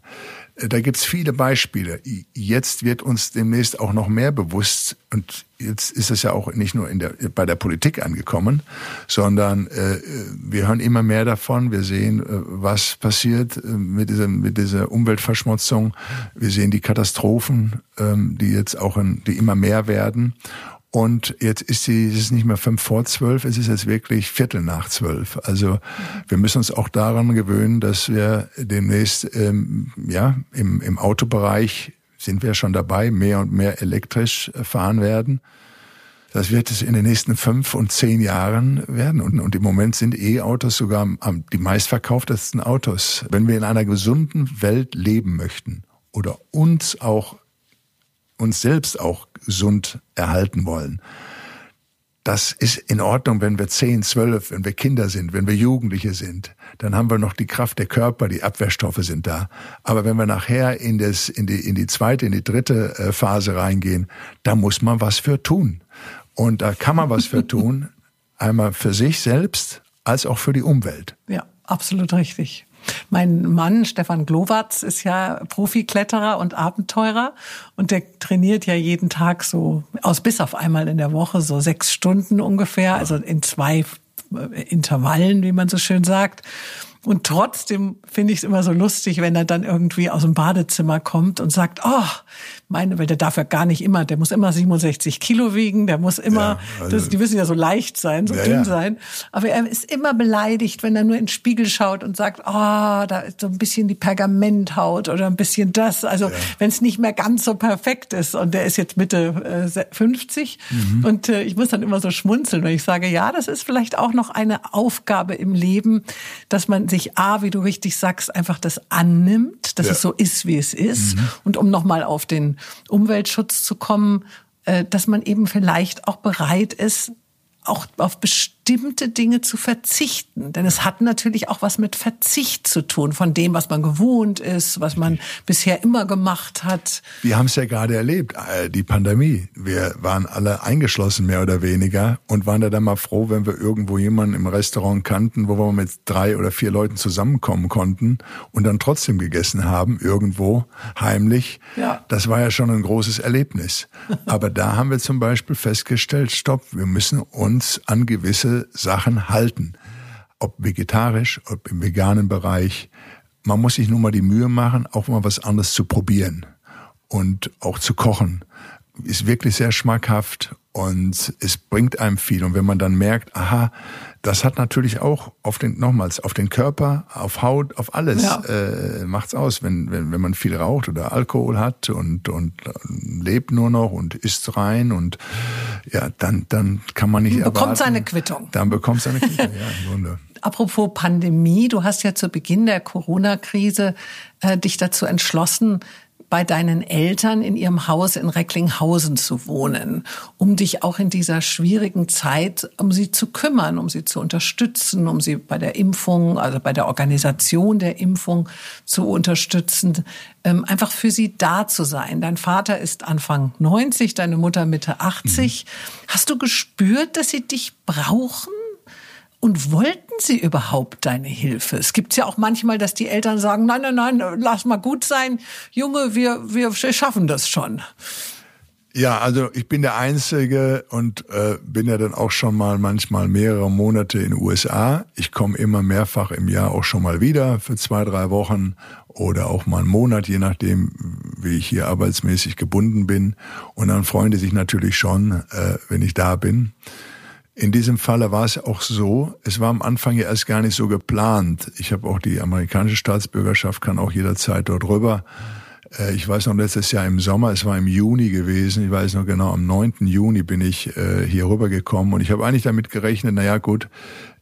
Da gibt's viele Beispiele. Jetzt wird uns demnächst auch noch mehr bewusst und jetzt ist es ja auch nicht nur in der, bei der Politik angekommen, sondern äh, wir hören immer mehr davon. Wir sehen, äh, was passiert äh, mit, dieser, mit dieser Umweltverschmutzung. Wir sehen die Katastrophen, ähm, die jetzt auch in, die immer mehr werden. Und jetzt ist sie, es ist nicht mehr fünf vor zwölf, es ist jetzt wirklich Viertel nach zwölf. Also wir müssen uns auch daran gewöhnen, dass wir demnächst ähm, ja im, im Autobereich sind wir schon dabei, mehr und mehr elektrisch fahren werden. Das wird es in den nächsten fünf und zehn Jahren werden. Und, und im Moment sind E-Autos sogar die meistverkauftesten Autos. Wenn wir in einer gesunden Welt leben möchten oder uns auch uns selbst auch gesund erhalten wollen. Das ist in Ordnung, wenn wir zehn, zwölf, wenn wir Kinder sind, wenn wir Jugendliche sind. Dann haben wir noch die Kraft der Körper, die Abwehrstoffe sind da. Aber wenn wir nachher in, das, in, die, in die zweite, in die dritte äh, Phase reingehen, da muss man was für tun. Und da kann man was für tun, einmal für sich selbst als auch für die Umwelt. Ja, absolut richtig. Mein Mann, Stefan Glowatz, ist ja Profikletterer und Abenteurer und der trainiert ja jeden Tag so aus bis auf einmal in der Woche so sechs Stunden ungefähr, also in zwei äh, Intervallen, wie man so schön sagt. Und trotzdem finde ich es immer so lustig, wenn er dann irgendwie aus dem Badezimmer kommt und sagt, oh, meine, weil der darf ja gar nicht immer, der muss immer 67 Kilo wiegen, der muss immer, ja, also, das, die müssen ja so leicht sein, so ja, dünn ja. sein. Aber er ist immer beleidigt, wenn er nur in den Spiegel schaut und sagt, oh, da ist so ein bisschen die Pergamenthaut oder ein bisschen das. Also wenn es nicht mehr ganz so perfekt ist und der ist jetzt Mitte äh, 50 mhm. und äh, ich muss dann immer so schmunzeln, wenn ich sage, ja, das ist vielleicht auch noch eine Aufgabe im Leben, dass man sich A, wie du richtig sagst, einfach das annimmt, dass es so ist, wie es ist. Mhm. Und um nochmal auf den Umweltschutz zu kommen, äh, dass man eben vielleicht auch bereit ist, auch auf bestimmte Dinge zu verzichten. Denn es hat natürlich auch was mit Verzicht zu tun, von dem, was man gewohnt ist, was man bisher immer gemacht hat. Wir haben es ja gerade erlebt, äh, die Pandemie. Wir waren alle eingeschlossen, mehr oder weniger, und waren da dann mal froh, wenn wir irgendwo jemanden im Restaurant kannten, wo wir mit drei oder vier Leuten zusammenkommen konnten und dann trotzdem gegessen haben, irgendwo heimlich. Ja. Das war ja schon ein großes Erlebnis. Aber da haben wir zum Beispiel festgestellt, stopp, wir müssen uns an gewisse Sachen halten. Ob vegetarisch, ob im veganen Bereich. Man muss sich nur mal die Mühe machen, auch mal was anderes zu probieren und auch zu kochen. Ist wirklich sehr schmackhaft und es bringt einem viel. Und wenn man dann merkt, aha, das hat natürlich auch auf den, nochmals, auf den Körper, auf Haut, auf alles ja. äh, macht's aus, wenn, wenn, wenn man viel raucht oder Alkohol hat und, und lebt nur noch und isst rein und ja, dann, dann kann man nicht bekommt erwarten. seine Quittung. Dann bekommt seine Quittung, ja, im Grunde. Apropos Pandemie, du hast ja zu Beginn der Corona-Krise äh, dich dazu entschlossen, bei deinen Eltern in ihrem Haus in Recklinghausen zu wohnen, um dich auch in dieser schwierigen Zeit um sie zu kümmern, um sie zu unterstützen, um sie bei der Impfung, also bei der Organisation der Impfung zu unterstützen, ähm, einfach für sie da zu sein. Dein Vater ist Anfang 90, deine Mutter Mitte 80. Mhm. Hast du gespürt, dass sie dich brauchen? Und wollten sie überhaupt deine Hilfe? Es gibt ja auch manchmal, dass die Eltern sagen, nein, nein, nein, lass mal gut sein, Junge, wir, wir schaffen das schon. Ja, also ich bin der Einzige und äh, bin ja dann auch schon mal manchmal mehrere Monate in den USA. Ich komme immer mehrfach im Jahr auch schon mal wieder für zwei, drei Wochen oder auch mal einen Monat, je nachdem, wie ich hier arbeitsmäßig gebunden bin. Und dann freuen die sich natürlich schon, äh, wenn ich da bin. In diesem Falle war es auch so, es war am Anfang ja erst gar nicht so geplant. Ich habe auch die amerikanische Staatsbürgerschaft, kann auch jederzeit dort rüber. Äh, ich weiß noch letztes Jahr im Sommer, es war im Juni gewesen, ich weiß noch genau, am 9. Juni bin ich äh, hier rübergekommen und ich habe eigentlich damit gerechnet, naja gut,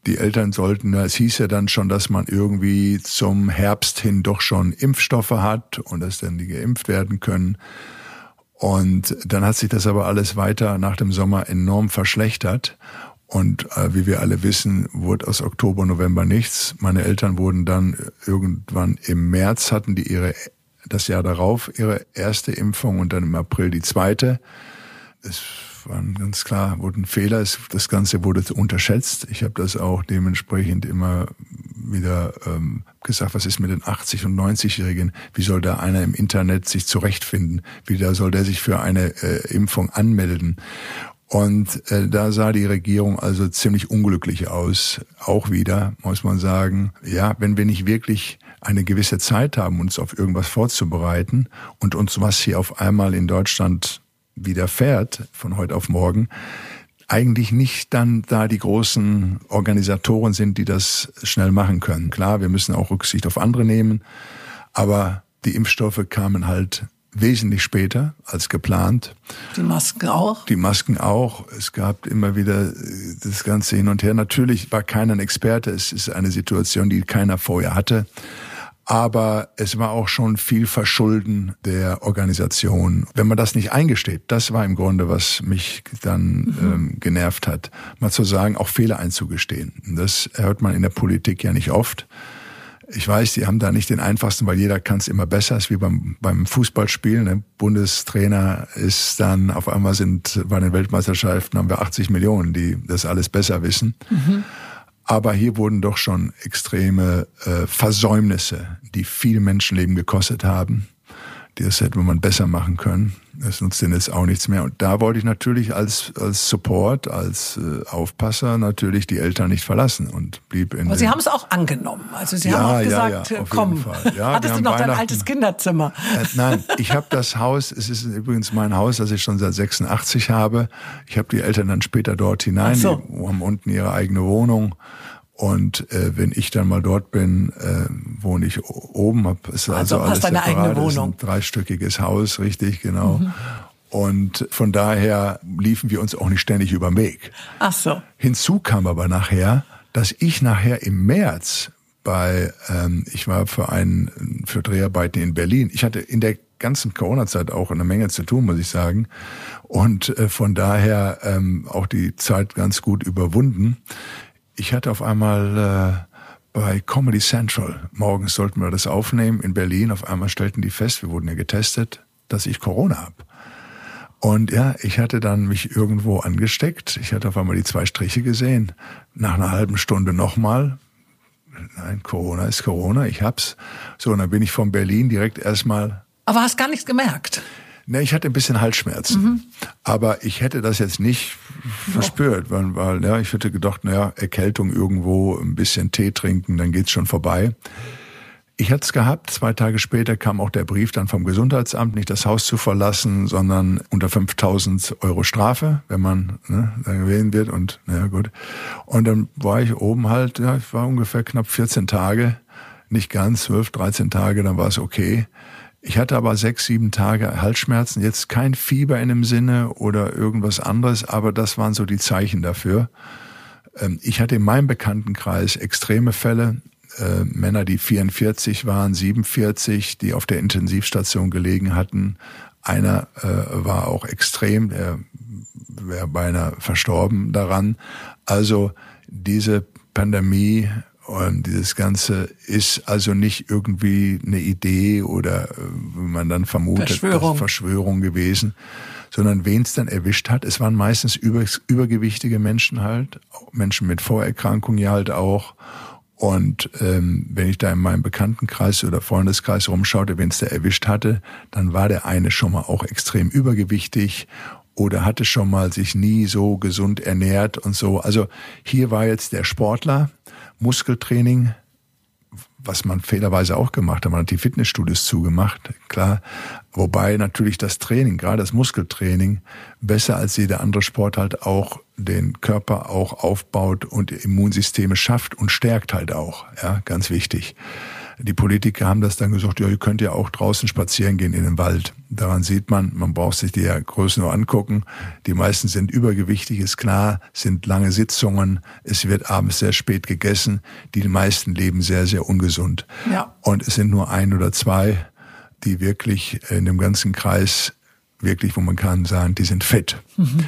die Eltern sollten, es hieß ja dann schon, dass man irgendwie zum Herbst hin doch schon Impfstoffe hat und dass dann die geimpft werden können. Und dann hat sich das aber alles weiter nach dem Sommer enorm verschlechtert. Und äh, wie wir alle wissen, wurde aus Oktober, November nichts. Meine Eltern wurden dann irgendwann im März hatten die ihre das Jahr darauf ihre erste Impfung und dann im April die zweite. Es waren ganz klar, wurden Fehler. Das Ganze wurde unterschätzt. Ich habe das auch dementsprechend immer wieder ähm, gesagt, was ist mit den 80- und 90-Jährigen? Wie soll da einer im Internet sich zurechtfinden? Wie da soll der sich für eine äh, Impfung anmelden? Und äh, da sah die Regierung also ziemlich unglücklich aus. Auch wieder, muss man sagen, ja, wenn wir nicht wirklich eine gewisse Zeit haben, uns auf irgendwas vorzubereiten und uns was hier auf einmal in Deutschland widerfährt, von heute auf morgen, eigentlich nicht dann da die großen Organisatoren sind, die das schnell machen können. Klar, wir müssen auch Rücksicht auf andere nehmen, aber die Impfstoffe kamen halt wesentlich später als geplant. Die Masken auch? Die Masken auch. Es gab immer wieder äh, das Ganze hin und her. Natürlich war keiner ein Experte. Es ist eine Situation, die keiner vorher hatte aber es war auch schon viel Verschulden der Organisation. Wenn man das nicht eingesteht, das war im Grunde, was mich dann mhm. ähm, genervt hat, mal zu sagen, auch Fehler einzugestehen. Das hört man in der Politik ja nicht oft. Ich weiß, die haben da nicht den einfachsten, weil jeder kann es immer besser. Es ist wie beim, beim Fußballspielen. Der Bundestrainer ist dann, auf einmal sind bei den Weltmeisterschaften haben wir 80 Millionen, die das alles besser wissen. Mhm. Aber hier wurden doch schon extreme äh, Versäumnisse, die viel Menschenleben gekostet haben. Das hätte man besser machen können. Das nutzt denen jetzt auch nichts mehr. Und da wollte ich natürlich als, als Support, als äh, Aufpasser natürlich die Eltern nicht verlassen und blieb in. Aber Sie haben es auch angenommen. Also Sie ja, haben auch gesagt, ja, ja, komm, hattest du noch dein altes Kinderzimmer? Äh, nein, ich habe das Haus, es ist übrigens mein Haus, das ich schon seit 86 habe. Ich habe die Eltern dann später dort hinein, so. die haben unten ihre eigene Wohnung. Und äh, wenn ich dann mal dort bin, äh, wohne ich oben. Hab, ist also, also alles deine separat, eigene Wohnung. Ist ein dreistöckiges Haus, richtig, genau. Mhm. Und von daher liefen wir uns auch nicht ständig über den Weg. Ach so. Hinzu kam aber nachher, dass ich nachher im März bei, ähm, ich war für einen, für Dreharbeiten in Berlin. Ich hatte in der ganzen Corona-Zeit auch eine Menge zu tun, muss ich sagen. Und äh, von daher ähm, auch die Zeit ganz gut überwunden ich hatte auf einmal äh, bei Comedy Central, morgens sollten wir das aufnehmen in Berlin, auf einmal stellten die fest, wir wurden ja getestet, dass ich Corona habe. Und ja, ich hatte dann mich irgendwo angesteckt. Ich hatte auf einmal die zwei Striche gesehen. Nach einer halben Stunde nochmal. Nein, Corona ist Corona, ich hab's. So, und dann bin ich von Berlin direkt erstmal. Aber hast gar nichts gemerkt? Ne, ich hatte ein bisschen Halsschmerzen. Mhm. Aber ich hätte das jetzt nicht verspürt, weil, weil ja, ich hätte gedacht, naja, Erkältung irgendwo, ein bisschen Tee trinken, dann geht's schon vorbei. Ich hatte es gehabt. Zwei Tage später kam auch der Brief dann vom Gesundheitsamt, nicht das Haus zu verlassen, sondern unter 5000 Euro Strafe, wenn man ne, dann gewählt wird. Und naja, gut. Und dann war ich oben halt, ja, ich war ungefähr knapp 14 Tage, nicht ganz, 12, 13 Tage, dann war es okay. Ich hatte aber sechs, sieben Tage Halsschmerzen, jetzt kein Fieber in dem Sinne oder irgendwas anderes, aber das waren so die Zeichen dafür. Ähm, ich hatte in meinem Bekanntenkreis extreme Fälle. äh, Männer, die 44 waren, 47, die auf der Intensivstation gelegen hatten. Einer äh, war auch extrem, der wäre beinahe verstorben daran. Also diese Pandemie und dieses Ganze ist also nicht irgendwie eine Idee oder äh, wie man dann vermutet, Verschwörung, Verschwörung gewesen, sondern wen es dann erwischt hat, es waren meistens über, übergewichtige Menschen halt, Menschen mit Vorerkrankungen ja halt auch. Und ähm, wenn ich da in meinem Bekanntenkreis oder Freundeskreis rumschaute, wen es da erwischt hatte, dann war der eine schon mal auch extrem übergewichtig oder hatte schon mal sich nie so gesund ernährt und so. Also hier war jetzt der Sportler, Muskeltraining, was man fehlerweise auch gemacht hat. Man hat die Fitnessstudios zugemacht, klar. Wobei natürlich das Training, gerade das Muskeltraining, besser als jeder andere Sport halt auch den Körper auch aufbaut und Immunsysteme schafft und stärkt halt auch. Ja, ganz wichtig. Die Politiker haben das dann gesagt, ja, ihr könnt ja auch draußen spazieren gehen in den Wald. Daran sieht man, man braucht sich die Größen nur angucken. Die meisten sind übergewichtig, ist klar, sind lange Sitzungen, es wird abends sehr spät gegessen. Die meisten leben sehr, sehr ungesund. Ja. Und es sind nur ein oder zwei, die wirklich in dem ganzen Kreis wirklich, wo man kann sagen, die sind fit. Mhm.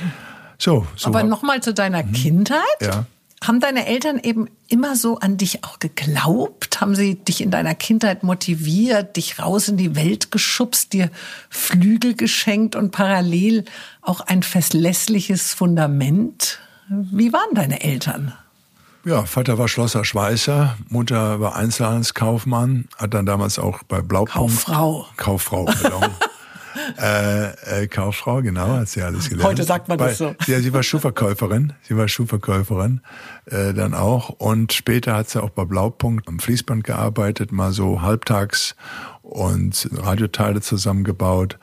So, so. Aber nochmal zu deiner mhm. Kindheit. Ja. Haben deine Eltern eben immer so an dich auch geglaubt? Haben sie dich in deiner Kindheit motiviert, dich raus in die Welt geschubst, dir Flügel geschenkt und parallel auch ein verlässliches Fundament? Wie waren deine Eltern? Ja, Vater war Schlosser Schweißer, Mutter war Einzelhandelskaufmann, hat dann damals auch bei Blaupunkt... Kauffrau. Kauffrau, pardon. äh, äh, Kauffrau, genau, hat sie alles gelernt. Heute sagt man das so. Ja, sie war Schuhverkäuferin, sie war Schuhverkäuferin äh, dann auch und später hat sie auch bei Blaupunkt am Fließband gearbeitet, mal so halbtags und Radioteile zusammengebaut.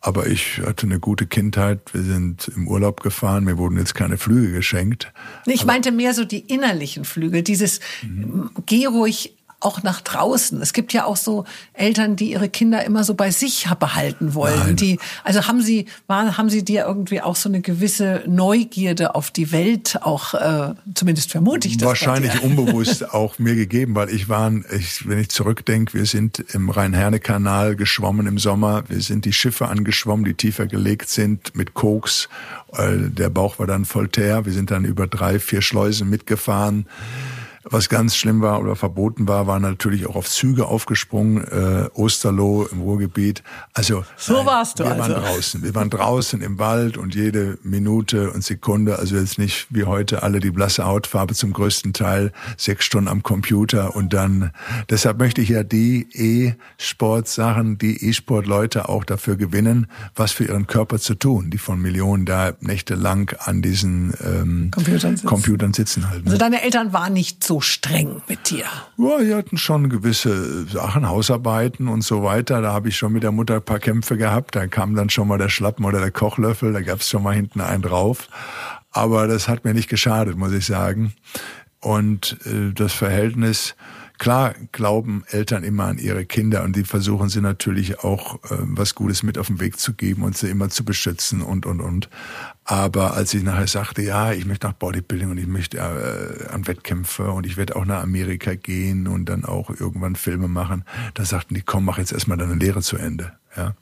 Aber ich hatte eine gute Kindheit. Wir sind im Urlaub gefahren. Mir wurden jetzt keine Flüge geschenkt. Ich meinte mehr so die innerlichen Flüge. Dieses, mhm. geh ruhig auch nach draußen. Es gibt ja auch so Eltern, die ihre Kinder immer so bei sich behalten wollen. Nein. Die, also haben sie, war, haben sie dir irgendwie auch so eine gewisse Neugierde auf die Welt auch, äh, zumindest vermute ich das. Wahrscheinlich unbewusst auch mir gegeben, weil ich war, ich, wenn ich zurückdenke, wir sind im Rhein-Herne-Kanal geschwommen im Sommer. Wir sind die Schiffe angeschwommen, die tiefer gelegt sind mit Koks. Äh, der Bauch war dann voll teer. Wir sind dann über drei, vier Schleusen mitgefahren. Was ganz schlimm war oder verboten war, war natürlich auch auf Züge aufgesprungen, äh, Osterloh im Ruhrgebiet. Also so nein, warst du wir also. waren draußen. Wir waren draußen im Wald und jede Minute und Sekunde, also jetzt nicht wie heute alle die blasse Hautfarbe zum größten Teil, sechs Stunden am Computer und dann. Deshalb möchte ich ja die E-Sport-Sachen, die E-Sport-Leute auch dafür gewinnen, was für ihren Körper zu tun, die von Millionen da nächtelang an diesen ähm, Computern, sitzen. Computern sitzen halt. Ne? Also deine Eltern waren nicht so so streng mit dir? Ja, die hatten schon gewisse Sachen, Hausarbeiten und so weiter. Da habe ich schon mit der Mutter ein paar Kämpfe gehabt. Da kam dann schon mal der Schlappen oder der Kochlöffel. Da gab es schon mal hinten einen drauf. Aber das hat mir nicht geschadet, muss ich sagen. Und äh, das Verhältnis Klar glauben Eltern immer an ihre Kinder und die versuchen sie natürlich auch äh, was Gutes mit auf den Weg zu geben und sie immer zu beschützen und und und. Aber als ich nachher sagte, ja, ich möchte nach Bodybuilding und ich möchte äh, an Wettkämpfe und ich werde auch nach Amerika gehen und dann auch irgendwann Filme machen, da sagten die, komm, mach jetzt erstmal deine Lehre zu Ende. Ja.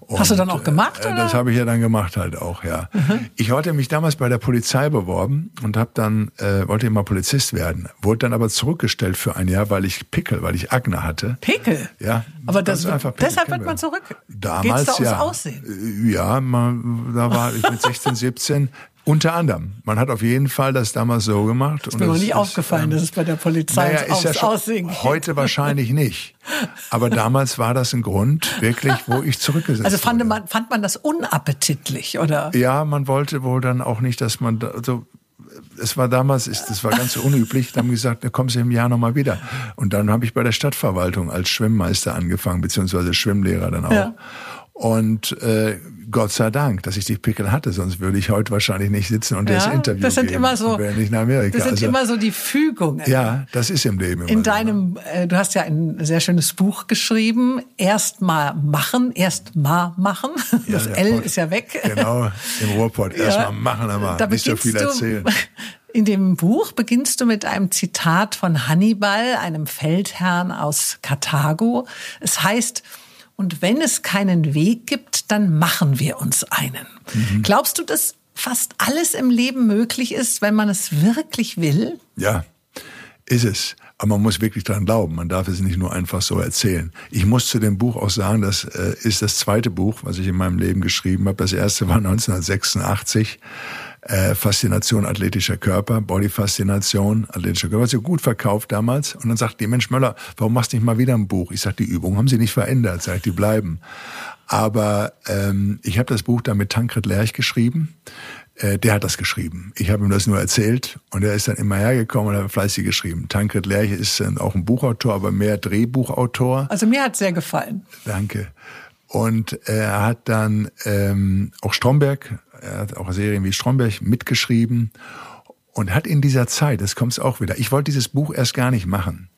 Und, Hast du dann auch gemacht? Äh, das habe ich ja dann gemacht halt auch, ja. Mhm. Ich hatte mich damals bei der Polizei beworben und habe dann äh, wollte immer Polizist werden, wurde dann aber zurückgestellt für ein Jahr, weil ich Pickel, weil ich Akne hatte. Pickel? Ja. Aber das, einfach Pickel deshalb wird man zurück. Damals Geht's da ja. Aussehen? Äh, ja, man, da war ich mit 16, 17 unter anderem. Man hat auf jeden Fall das damals so gemacht. Das ist mir noch nicht aufgefallen, ähm, dass es bei der Polizei naja, ist ja schon, Aussehen Heute wahrscheinlich nicht. Aber damals war das ein Grund, wirklich, wo ich zurückgesetzt Also fand wurde. man, fand man das unappetitlich, oder? Ja, man wollte wohl dann auch nicht, dass man, da, also, es war damals, das war ganz unüblich, da haben gesagt, da kommen Sie im Jahr nochmal wieder. Und dann habe ich bei der Stadtverwaltung als Schwimmmeister angefangen, beziehungsweise Schwimmlehrer dann auch. Ja. Und äh, Gott sei Dank, dass ich die Pickel hatte, sonst würde ich heute wahrscheinlich nicht sitzen und ja, das Interview das sind geben. Immer so, nicht nach Amerika. Das sind also, immer so die Fügungen. Ja, das ist im Leben. In deinem, äh, du hast ja ein sehr schönes Buch geschrieben. Erst mal machen, erst mal machen. Das ja, L Port, ist ja weg. Genau, im Ruhrpott. Erst ja, mal machen, aber nicht so viel erzählen. In dem Buch beginnst du mit einem Zitat von Hannibal, einem Feldherrn aus Karthago. Es heißt, und wenn es keinen Weg gibt, dann machen wir uns einen. Mhm. Glaubst du, dass fast alles im Leben möglich ist, wenn man es wirklich will? Ja, ist es. Aber man muss wirklich dran glauben. Man darf es nicht nur einfach so erzählen. Ich muss zu dem Buch auch sagen, das äh, ist das zweite Buch, was ich in meinem Leben geschrieben habe. Das erste war 1986. Äh, Faszination athletischer Körper, Bodyfaszination athletischer Körper. Hat sich gut verkauft damals. Und dann sagt die Mensch Möller, warum machst du nicht mal wieder ein Buch? Ich sage, die Übungen haben sie nicht verändert. Ich, die bleiben. Aber ähm, ich habe das Buch dann mit Tankred Lerch geschrieben. Äh, der hat das geschrieben. Ich habe ihm das nur erzählt und er ist dann immer hergekommen und hat fleißig geschrieben. Tankred Lerche ist dann auch ein Buchautor, aber mehr Drehbuchautor. Also mir hat sehr gefallen. Danke. Und er hat dann ähm, auch Stromberg, er hat auch Serien wie Stromberg mitgeschrieben und hat in dieser Zeit, das kommt auch wieder, ich wollte dieses Buch erst gar nicht machen.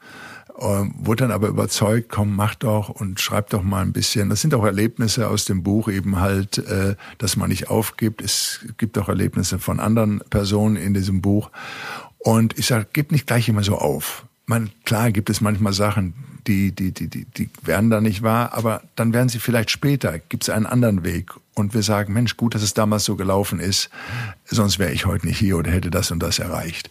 Ähm, wurde dann aber überzeugt, komm, mach doch und schreib doch mal ein bisschen. Das sind auch Erlebnisse aus dem Buch eben halt, äh, dass man nicht aufgibt. Es gibt auch Erlebnisse von anderen Personen in diesem Buch. Und ich sage, gib nicht gleich immer so auf. Man, klar gibt es manchmal Sachen, die, die, die, die, die werden da nicht wahr, aber dann werden sie vielleicht später, gibt es einen anderen Weg. Und wir sagen, Mensch, gut, dass es damals so gelaufen ist, sonst wäre ich heute nicht hier oder hätte das und das erreicht.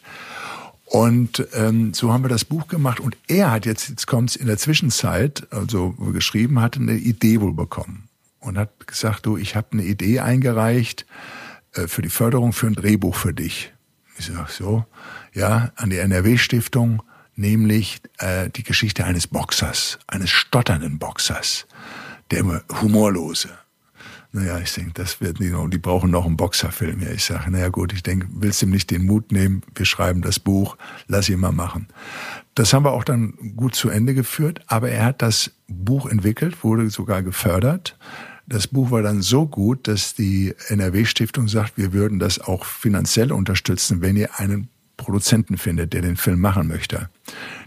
Und ähm, so haben wir das Buch gemacht und er hat jetzt, jetzt kommt's in der Zwischenzeit, also geschrieben hat, eine Idee wohl bekommen und hat gesagt, du, ich habe eine Idee eingereicht äh, für die Förderung für ein Drehbuch für dich. Ich sag so, ja, an die NRW-Stiftung, nämlich äh, die Geschichte eines Boxers, eines stotternden Boxers, der immer humorlose, naja, ich denke, das wird nicht noch, die brauchen noch einen Boxerfilm. Ja, ich sage, naja gut, ich denke, willst du ihm nicht den Mut nehmen, wir schreiben das Buch, lass ihn mal machen. Das haben wir auch dann gut zu Ende geführt, aber er hat das Buch entwickelt, wurde sogar gefördert. Das Buch war dann so gut, dass die NRW-Stiftung sagt, wir würden das auch finanziell unterstützen, wenn ihr einen Produzenten findet, der den Film machen möchte.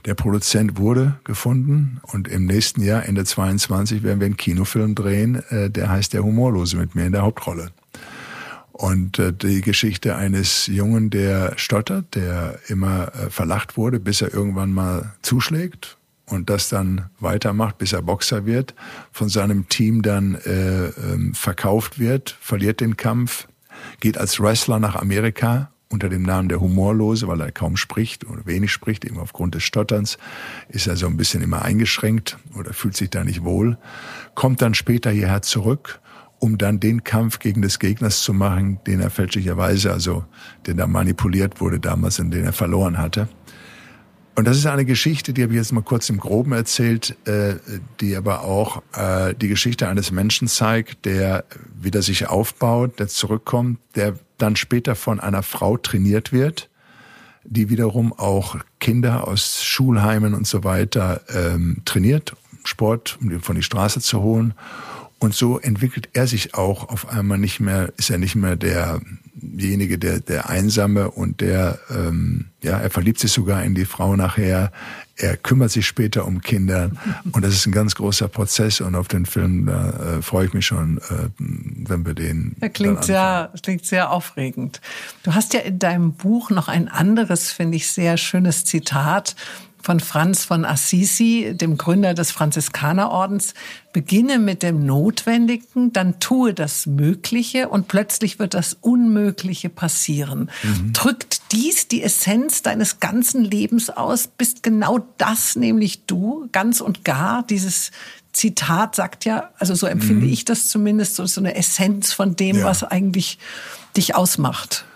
Der Produzent wurde gefunden und im nächsten Jahr, Ende 22, werden wir einen Kinofilm drehen, äh, der heißt Der Humorlose mit mir in der Hauptrolle. Und äh, die Geschichte eines Jungen, der stottert, der immer äh, verlacht wurde, bis er irgendwann mal zuschlägt und das dann weitermacht, bis er Boxer wird, von seinem Team dann äh, ähm, verkauft wird, verliert den Kampf, geht als Wrestler nach Amerika unter dem Namen der Humorlose, weil er kaum spricht oder wenig spricht, eben aufgrund des Stotterns, ist er so ein bisschen immer eingeschränkt oder fühlt sich da nicht wohl, kommt dann später hierher zurück, um dann den Kampf gegen des Gegners zu machen, den er fälschlicherweise, also den da manipuliert wurde damals und den er verloren hatte. Und das ist eine Geschichte, die habe ich jetzt mal kurz im Groben erzählt, äh, die aber auch äh, die Geschichte eines Menschen zeigt, der wieder sich aufbaut, der zurückkommt, der dann später von einer Frau trainiert wird, die wiederum auch Kinder aus Schulheimen und so weiter ähm, trainiert, Sport, um die von die Straße zu holen. Und so entwickelt er sich auch auf einmal nicht mehr, ist er nicht mehr der derjenige, der, der Einsame und der, ähm, ja, er verliebt sich sogar in die Frau nachher. Er kümmert sich später um Kinder und das ist ein ganz großer Prozess und auf den Film da äh, freue ich mich schon, äh, wenn wir den. Er klingt sehr, klingt sehr aufregend. Du hast ja in deinem Buch noch ein anderes, finde ich, sehr schönes Zitat von Franz von Assisi, dem Gründer des Franziskanerordens, beginne mit dem Notwendigen, dann tue das Mögliche und plötzlich wird das Unmögliche passieren. Mhm. Drückt dies die Essenz deines ganzen Lebens aus? Bist genau das nämlich du, ganz und gar, dieses Zitat sagt ja, also so empfinde mhm. ich das zumindest, so, so eine Essenz von dem, ja. was eigentlich dich ausmacht.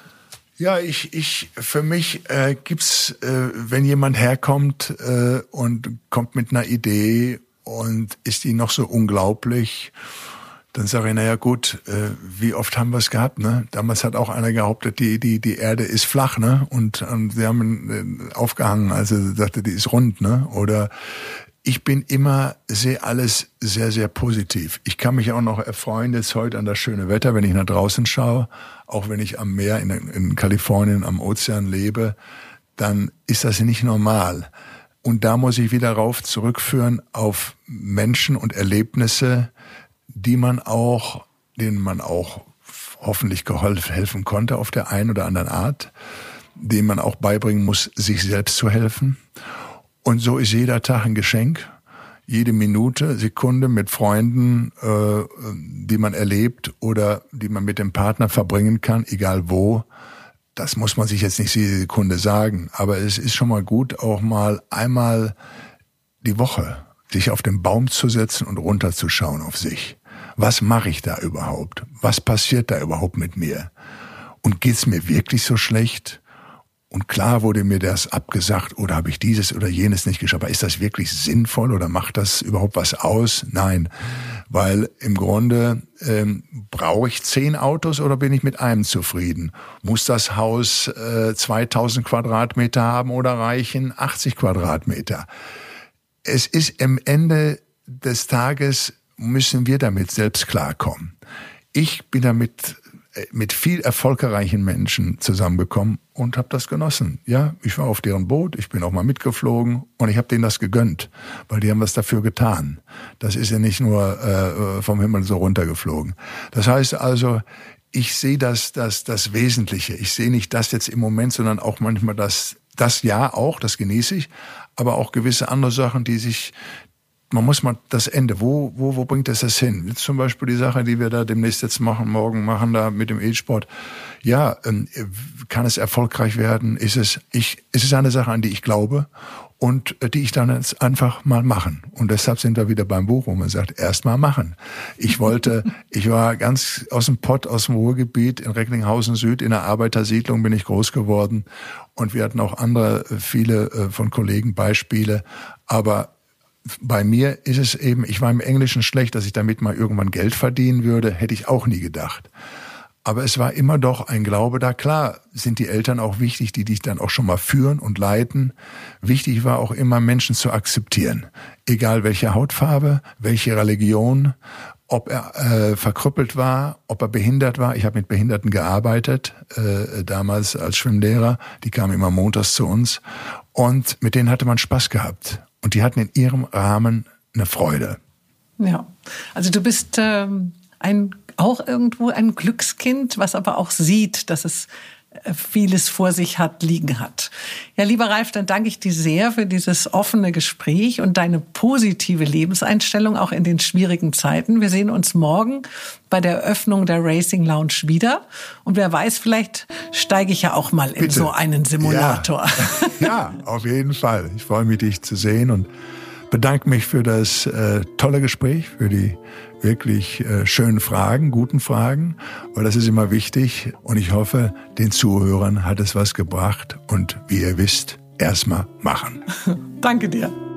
Ja, ich, ich, für mich äh, gibt's, äh, wenn jemand herkommt äh, und kommt mit einer Idee und ist die noch so unglaublich, dann sage ich, naja gut, äh, wie oft haben wir es gehabt, ne? Damals hat auch einer behauptet, die, die, die Erde ist flach, ne? Und, und sie haben äh, aufgehangen, also sagte, die ist rund, ne? Oder ich bin immer, sehe alles sehr, sehr positiv. Ich kann mich auch noch erfreuen jetzt heute an das schöne Wetter, wenn ich nach draußen schaue, auch wenn ich am Meer in, in Kalifornien am Ozean lebe, dann ist das nicht normal. Und da muss ich wieder rauf zurückführen auf Menschen und Erlebnisse, die man auch, denen man auch hoffentlich geholfen helfen konnte auf der einen oder anderen Art dem man auch beibringen muss, sich selbst zu helfen. Und so ist jeder Tag ein Geschenk. Jede Minute, Sekunde mit Freunden, äh, die man erlebt oder die man mit dem Partner verbringen kann, egal wo. Das muss man sich jetzt nicht jede Sekunde sagen. Aber es ist schon mal gut, auch mal einmal die Woche sich auf den Baum zu setzen und runterzuschauen auf sich. Was mache ich da überhaupt? Was passiert da überhaupt mit mir? Und geht's mir wirklich so schlecht? Und klar wurde mir das abgesagt oder habe ich dieses oder jenes nicht geschafft. Aber ist das wirklich sinnvoll oder macht das überhaupt was aus? Nein, weil im Grunde ähm, brauche ich zehn Autos oder bin ich mit einem zufrieden? Muss das Haus äh, 2000 Quadratmeter haben oder reichen 80 Quadratmeter? Es ist am Ende des Tages müssen wir damit selbst klarkommen. Ich bin damit mit viel erfolgreichen Menschen zusammengekommen und habe das genossen. Ja, ich war auf deren Boot, ich bin auch mal mitgeflogen und ich habe denen das gegönnt, weil die haben was dafür getan. Das ist ja nicht nur äh, vom Himmel so runtergeflogen. Das heißt also, ich sehe das, das, das Wesentliche. Ich sehe nicht das jetzt im Moment, sondern auch manchmal das, das ja auch, das genieße ich, aber auch gewisse andere Sachen, die sich, man muss mal das Ende, wo, wo, wo bringt das das hin? Jetzt zum Beispiel die Sache, die wir da demnächst jetzt machen, morgen machen da mit dem E-Sport. Ja, ähm, kann es erfolgreich werden? Ist es, ich, ist es eine Sache, an die ich glaube und äh, die ich dann jetzt einfach mal machen. Und deshalb sind wir wieder beim Buch, wo man sagt, erst mal machen. Ich wollte, ich war ganz aus dem Pott, aus dem Ruhrgebiet in Recklinghausen Süd, in der Arbeitersiedlung bin ich groß geworden. Und wir hatten auch andere, äh, viele äh, von Kollegen Beispiele. Aber bei mir ist es eben, ich war im Englischen schlecht, dass ich damit mal irgendwann Geld verdienen würde, hätte ich auch nie gedacht. Aber es war immer doch ein Glaube da. Klar sind die Eltern auch wichtig, die dich dann auch schon mal führen und leiten. Wichtig war auch immer, Menschen zu akzeptieren. Egal welche Hautfarbe, welche Religion, ob er äh, verkrüppelt war, ob er behindert war. Ich habe mit Behinderten gearbeitet, äh, damals als Schwimmlehrer. Die kamen immer montags zu uns. Und mit denen hatte man Spaß gehabt. Und die hatten in ihrem Rahmen eine Freude. Ja, also du bist ähm, ein auch irgendwo ein Glückskind, was aber auch sieht, dass es vieles vor sich hat, liegen hat. Ja, lieber Ralf, dann danke ich dir sehr für dieses offene Gespräch und deine positive Lebenseinstellung auch in den schwierigen Zeiten. Wir sehen uns morgen bei der Eröffnung der Racing Lounge wieder. Und wer weiß, vielleicht steige ich ja auch mal Bitte. in so einen Simulator. Ja. ja, auf jeden Fall. Ich freue mich, dich zu sehen und bedanke mich für das äh, tolle Gespräch, für die wirklich äh, schönen Fragen, guten Fragen, weil das ist immer wichtig und ich hoffe, den Zuhörern hat es was gebracht und wie ihr wisst, erstmal machen. Danke dir.